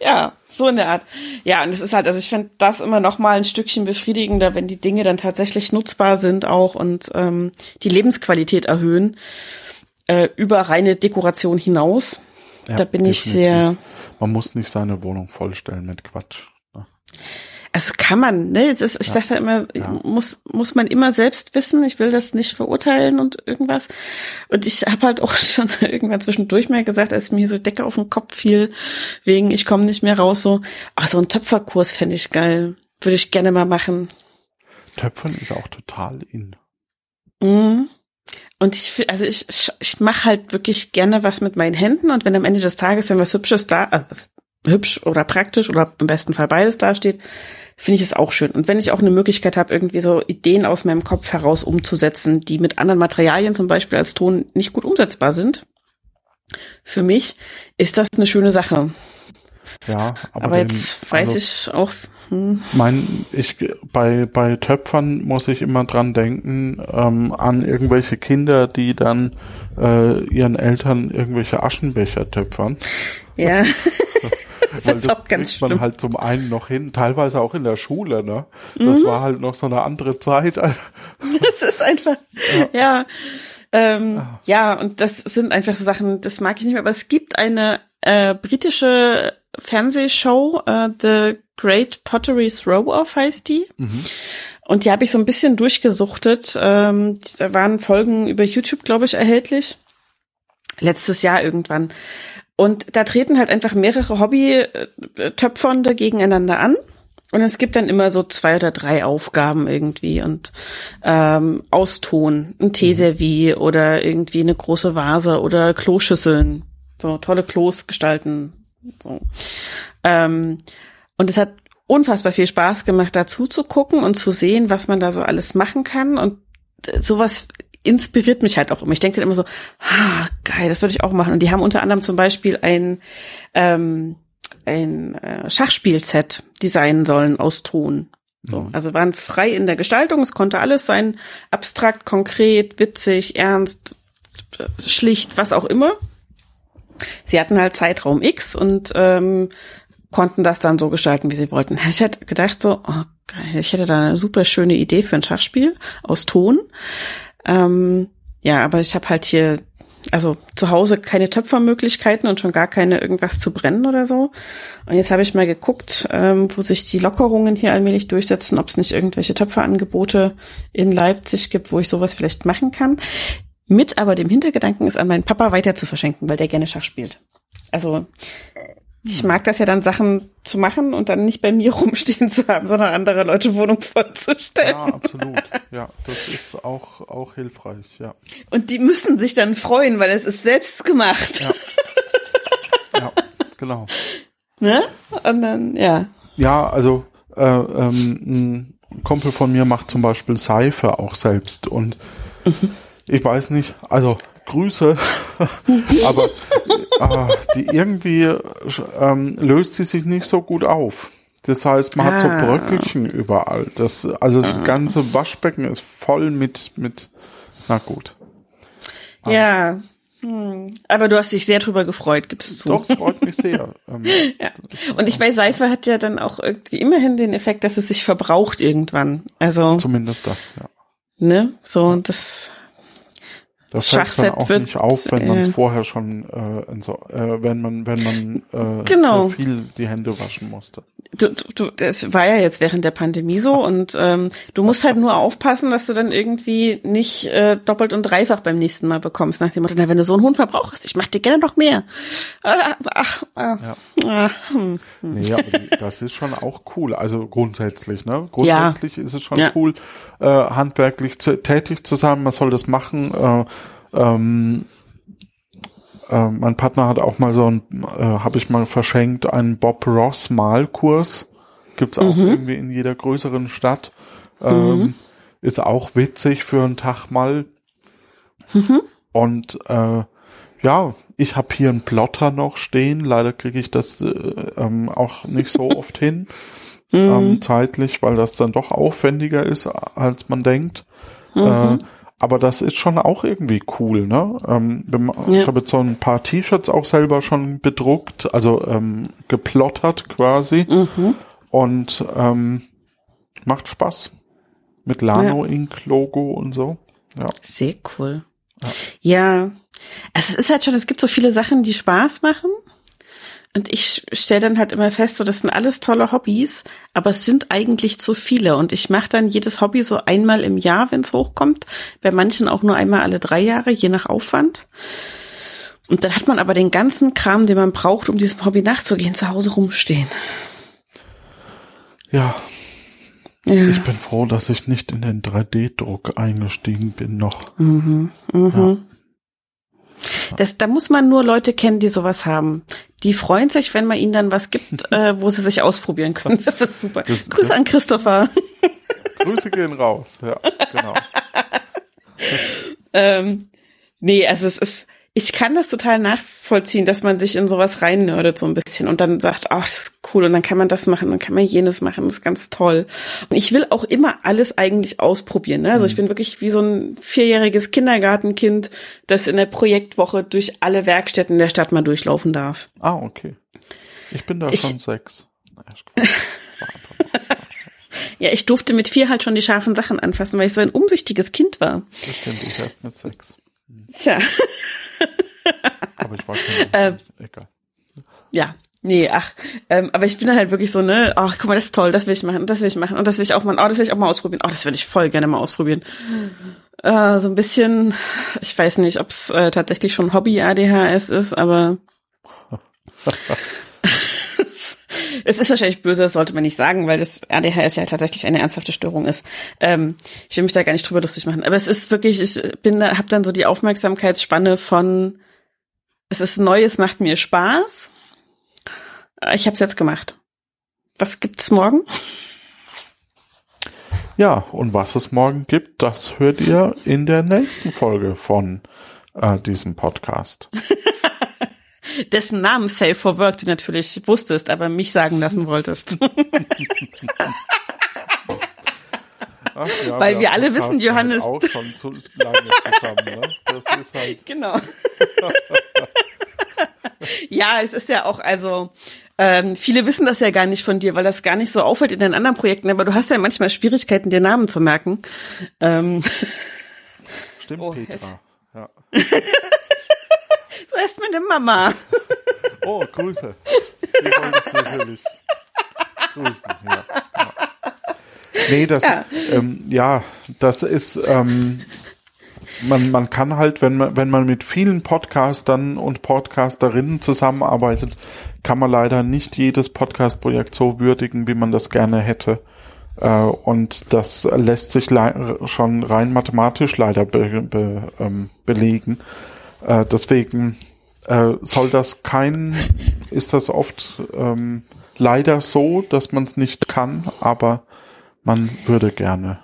Ja, so in der Art. Ja, und es ist halt, also ich finde das immer noch mal ein Stückchen befriedigender, wenn die Dinge dann tatsächlich nutzbar sind auch und ähm, die Lebensqualität erhöhen äh, über reine Dekoration hinaus. Ja, da bin definitiv. ich sehr. Man muss nicht seine Wohnung vollstellen mit Quatsch. Ne? Also kann man, ne? Ist, ich ja. sage da immer, ja. muss, muss man immer selbst wissen. Ich will das nicht verurteilen und irgendwas. Und ich habe halt auch schon irgendwann zwischendurch mal gesagt, als mir so Decke auf den Kopf fiel, wegen ich komme nicht mehr raus, so, ach, so ein Töpferkurs fände ich geil. Würde ich gerne mal machen. Töpfern ist auch total in. Mhm. Und ich, also ich, ich, ich mache halt wirklich gerne was mit meinen Händen und wenn am Ende des Tages dann was Hübsches da, also hübsch oder praktisch oder im besten Fall beides dasteht, finde ich es auch schön. Und wenn ich auch eine Möglichkeit habe, irgendwie so Ideen aus meinem Kopf heraus umzusetzen, die mit anderen Materialien zum Beispiel als Ton nicht gut umsetzbar sind, für mich ist das eine schöne Sache. Ja, aber, aber jetzt den, weiß also, ich auch. Hm. Mein, ich bei bei Töpfern muss ich immer dran denken ähm, an irgendwelche Kinder, die dann äh, ihren Eltern irgendwelche Aschenbecher töpfern. Ja. das Weil das auch ganz kriegt man schlimm. halt zum einen noch hin, teilweise auch in der Schule, ne? Das mhm. war halt noch so eine andere Zeit. das ist einfach, ja. ja. Ähm, ah. ja, und das sind einfach so Sachen, das mag ich nicht mehr. Aber es gibt eine äh, britische Fernsehshow, äh, The Great Pottery Throw-Off heißt die. Mhm. Und die habe ich so ein bisschen durchgesuchtet. Ähm, da waren Folgen über YouTube, glaube ich, erhältlich. Letztes Jahr irgendwann. Und da treten halt einfach mehrere Hobby-Töpfernde gegeneinander an. Und es gibt dann immer so zwei oder drei Aufgaben irgendwie und ähm, Auston, ein Teeservie oder irgendwie eine große Vase oder Kloschüsseln. So tolle Klos gestalten. So. Ähm, und es hat unfassbar viel Spaß gemacht, dazu zu gucken und zu sehen, was man da so alles machen kann. Und sowas inspiriert mich halt auch immer. Ich denke dann immer so, ah, geil, das würde ich auch machen. Und die haben unter anderem zum Beispiel ein, ähm, ein äh, Schachspielset designen sollen aus Ton. So, mhm. also waren frei in der Gestaltung, es konnte alles sein, abstrakt, konkret, witzig, ernst, schlicht, was auch immer. Sie hatten halt Zeitraum X und ähm, konnten das dann so gestalten, wie sie wollten. Ich hätte gedacht so, oh, geil, ich hätte da eine super schöne Idee für ein Schachspiel aus Ton. Ähm, ja, aber ich habe halt hier, also zu Hause keine Töpfermöglichkeiten und schon gar keine irgendwas zu brennen oder so. Und jetzt habe ich mal geguckt, ähm, wo sich die Lockerungen hier allmählich durchsetzen, ob es nicht irgendwelche Töpferangebote in Leipzig gibt, wo ich sowas vielleicht machen kann. Mit aber dem Hintergedanken ist an meinen Papa weiter zu verschenken, weil der gerne Schach spielt. Also ich mag das ja dann, Sachen zu machen und dann nicht bei mir rumstehen zu haben, sondern andere Leute Wohnung vollzustellen. Ja, absolut. Ja, das ist auch, auch hilfreich, ja. Und die müssen sich dann freuen, weil es ist selbst gemacht. Ja, ja genau. Ne? Und dann, ja. Ja, also äh, ähm, ein Kumpel von mir macht zum Beispiel Seife auch selbst und mhm. ich weiß nicht, also Grüße, aber äh, die irgendwie ähm, löst sie sich nicht so gut auf. Das heißt, man ah. hat so ah. Bröckelchen überall. Das, also das ah. ganze Waschbecken ist voll mit, mit, na gut. Ah. Ja. Hm. Aber du hast dich sehr drüber gefreut, gibst du. Doch, es freut mich sehr. ähm, ja. Und ich meine, Seife hat ja dann auch irgendwie immerhin den Effekt, dass es sich verbraucht irgendwann. Also. Zumindest das, ja. Ne? So, ja. das das fällt dann auch nicht auf, wenn man es äh, vorher schon, äh, so, äh, wenn man, wenn man äh, genau. so viel die Hände waschen musste. Du, du, das war ja jetzt während der Pandemie so und ähm, du musst halt nur aufpassen, dass du dann irgendwie nicht äh, doppelt und dreifach beim nächsten Mal bekommst. Nach dem Motto, na, wenn du so einen Hund verbrauchst, ich mach dir gerne noch mehr. Ach, ach, ach, ja. ach, hm, hm. Nee, aber das ist schon auch cool. Also grundsätzlich, ne? Grundsätzlich ja. ist es schon ja. cool, äh, handwerklich zu, tätig zu sein. Man soll das machen. Äh, ähm, äh, mein Partner hat auch mal so ein, äh, habe ich mal verschenkt, einen Bob Ross Malkurs. Gibt's auch mhm. irgendwie in jeder größeren Stadt. Ähm, mhm. Ist auch witzig für einen Tag mal. Mhm. Und äh, ja, ich habe hier einen Plotter noch stehen. Leider kriege ich das äh, ähm, auch nicht so oft hin. Mhm. Ähm, zeitlich, weil das dann doch aufwendiger ist, als man denkt. Mhm. Äh, aber das ist schon auch irgendwie cool, ne? Ähm. Ich habe jetzt so ein paar T-Shirts auch selber schon bedruckt, also ähm, geplottert quasi. Mhm. Und ähm, macht Spaß. Mit Lano ja. Ink Logo und so. Ja. Sehr cool. Ja. ja. Also es ist halt schon, es gibt so viele Sachen, die Spaß machen. Und ich stelle dann halt immer fest, so das sind alles tolle Hobbys, aber es sind eigentlich zu viele. Und ich mache dann jedes Hobby so einmal im Jahr, wenn es hochkommt. Bei manchen auch nur einmal alle drei Jahre, je nach Aufwand. Und dann hat man aber den ganzen Kram, den man braucht, um diesem Hobby nachzugehen, zu Hause rumstehen. Ja. ja. Ich bin froh, dass ich nicht in den 3D-Druck eingestiegen bin noch. Mhm. Mhm. Ja. Das, da muss man nur Leute kennen, die sowas haben. Die freuen sich, wenn man ihnen dann was gibt, äh, wo sie sich ausprobieren können. Das ist super. Das, Grüße das, an Christopher. Grüße gehen raus, ja, genau. ähm, nee, also es ist, ich kann das total nachvollziehen, dass man sich in sowas reinnördet so ein bisschen und dann sagt, ach, das ist cool und dann kann man das machen, dann kann man jenes machen, das ist ganz toll. Und ich will auch immer alles eigentlich ausprobieren. Ne? Also ich mhm. bin wirklich wie so ein vierjähriges Kindergartenkind, das in der Projektwoche durch alle Werkstätten der Stadt mal durchlaufen darf. Ah, okay. Ich bin da ich, schon sechs. ja, ich durfte mit vier halt schon die scharfen Sachen anfassen, weil ich so ein umsichtiges Kind war. Das stimmt, ich erst mit sechs. Tja. Aber ich kein ähm, egal. Ja, Nee, ach, ähm, aber ich bin halt wirklich so, ne, ach, guck mal, das ist toll, das will ich machen, das will ich machen und das will ich auch mal, oh, das will ich auch mal ausprobieren, oh, das würde ich voll gerne mal ausprobieren. Mhm. Äh, so ein bisschen, ich weiß nicht, ob es äh, tatsächlich schon Hobby-ADHS ist, aber es ist wahrscheinlich böse, das sollte man nicht sagen, weil das ADHS ja tatsächlich eine ernsthafte Störung ist. Ähm, ich will mich da gar nicht drüber lustig machen, aber es ist wirklich, ich bin da, habe dann so die Aufmerksamkeitsspanne von es ist neu, es macht mir Spaß. Ich habe es jetzt gemacht. Was gibt's morgen? Ja, und was es morgen gibt, das hört ihr in der nächsten Folge von äh, diesem Podcast. Dessen Namen Safe for Work du natürlich wusstest, aber mich sagen lassen wolltest. Ach, ja, Weil wir, wir alle wissen, Johannes. Halt auch schon zu lange zusammen, ne? Das ist halt. Genau. Ja, es ist ja auch, also, ähm, viele wissen das ja gar nicht von dir, weil das gar nicht so auffällt in den anderen Projekten, aber du hast ja manchmal Schwierigkeiten, dir Namen zu merken. Ähm. Stimmt, oh, Petra. Ja. so ist meine Mama. oh, Grüße. Die wollte ich natürlich grüßen, ja. ja. Nee, das, ja, ähm, ja das ist, ähm, man, man kann halt, wenn man, wenn man mit vielen Podcastern und Podcasterinnen zusammenarbeitet, kann man leider nicht jedes Podcast-Projekt so würdigen, wie man das gerne hätte. Äh, und das lässt sich schon rein mathematisch leider be be ähm, belegen. Äh, deswegen äh, soll das kein, ist das oft ähm, leider so, dass man es nicht kann, aber man würde gerne.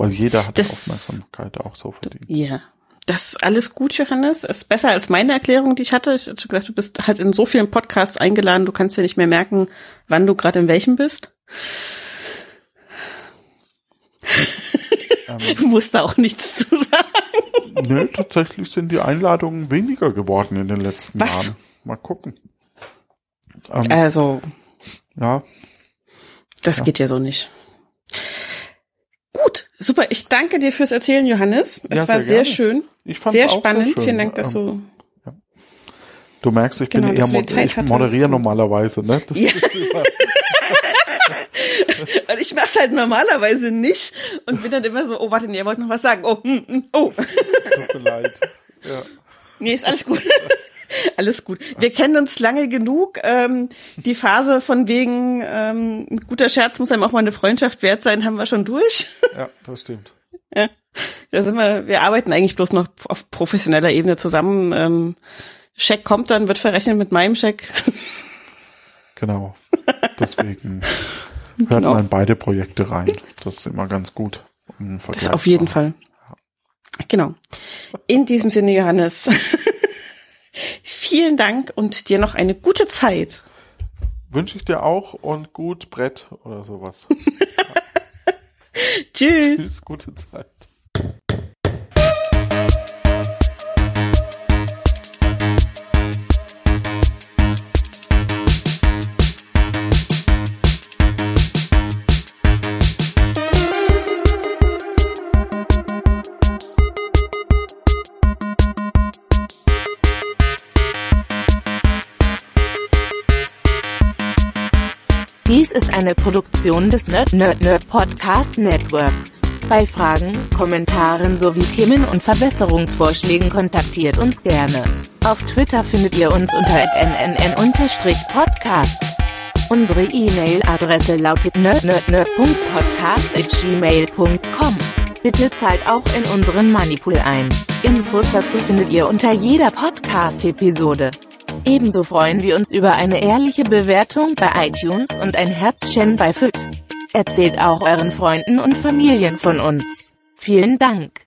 Weil jeder hat das, Aufmerksamkeit auch so verdient. Ja. Das ist alles gut, Johannes. Ist besser als meine Erklärung, die ich hatte. Ich hatte gesagt, du bist halt in so vielen Podcasts eingeladen, du kannst ja nicht mehr merken, wann du gerade in welchem bist. Ähm, du musst da auch nichts zu sagen. Nö, tatsächlich sind die Einladungen weniger geworden in den letzten Was? Jahren. Mal gucken. Ähm, also. Ja. Das ja. geht ja so nicht. Gut, super. Ich danke dir fürs Erzählen, Johannes. Es ja, war sehr, sehr schön. Ich fand sehr spannend. Sehr schön. Vielen Dank, dass du. Ja. Du merkst, ich genau, bin eher mod ich moderiere normalerweise, ne? Das ja. Und ich mach's halt normalerweise nicht und bin dann immer so, oh, warte, nee, ihr wollt noch was sagen. Oh, hm, hm, oh. tut mir leid. Ja. Nee, ist alles gut. Alles gut. Wir kennen uns lange genug. Ähm, die Phase von wegen ähm, guter Scherz muss einem auch mal eine Freundschaft wert sein, haben wir schon durch. Ja, das stimmt. Ja, da sind wir. Wir arbeiten eigentlich bloß noch auf professioneller Ebene zusammen. Ähm, Scheck kommt dann, wird verrechnet mit meinem Scheck. Genau. Deswegen hört genau. man in beide Projekte rein. Das ist immer ganz gut. Um das auf jeden Fall. Genau. In diesem Sinne, Johannes. Vielen Dank und dir noch eine gute Zeit. Wünsche ich dir auch und gut Brett oder sowas. Tschüss. Tschüss, gute Zeit. Dies ist eine Produktion des Nerd Nerd Nerd Podcast Networks. Bei Fragen, Kommentaren sowie Themen und Verbesserungsvorschlägen kontaktiert uns gerne. Auf Twitter findet ihr uns unter nnn-podcast. Unsere E-Mail-Adresse lautet nerdnerdnerd.podcast@gmail.com. Bitte zahlt auch in unseren Moneypool ein. Infos dazu findet ihr unter jeder Podcast-Episode. Ebenso freuen wir uns über eine ehrliche Bewertung bei iTunes und ein Herzchen bei FIT. Erzählt auch euren Freunden und Familien von uns. Vielen Dank.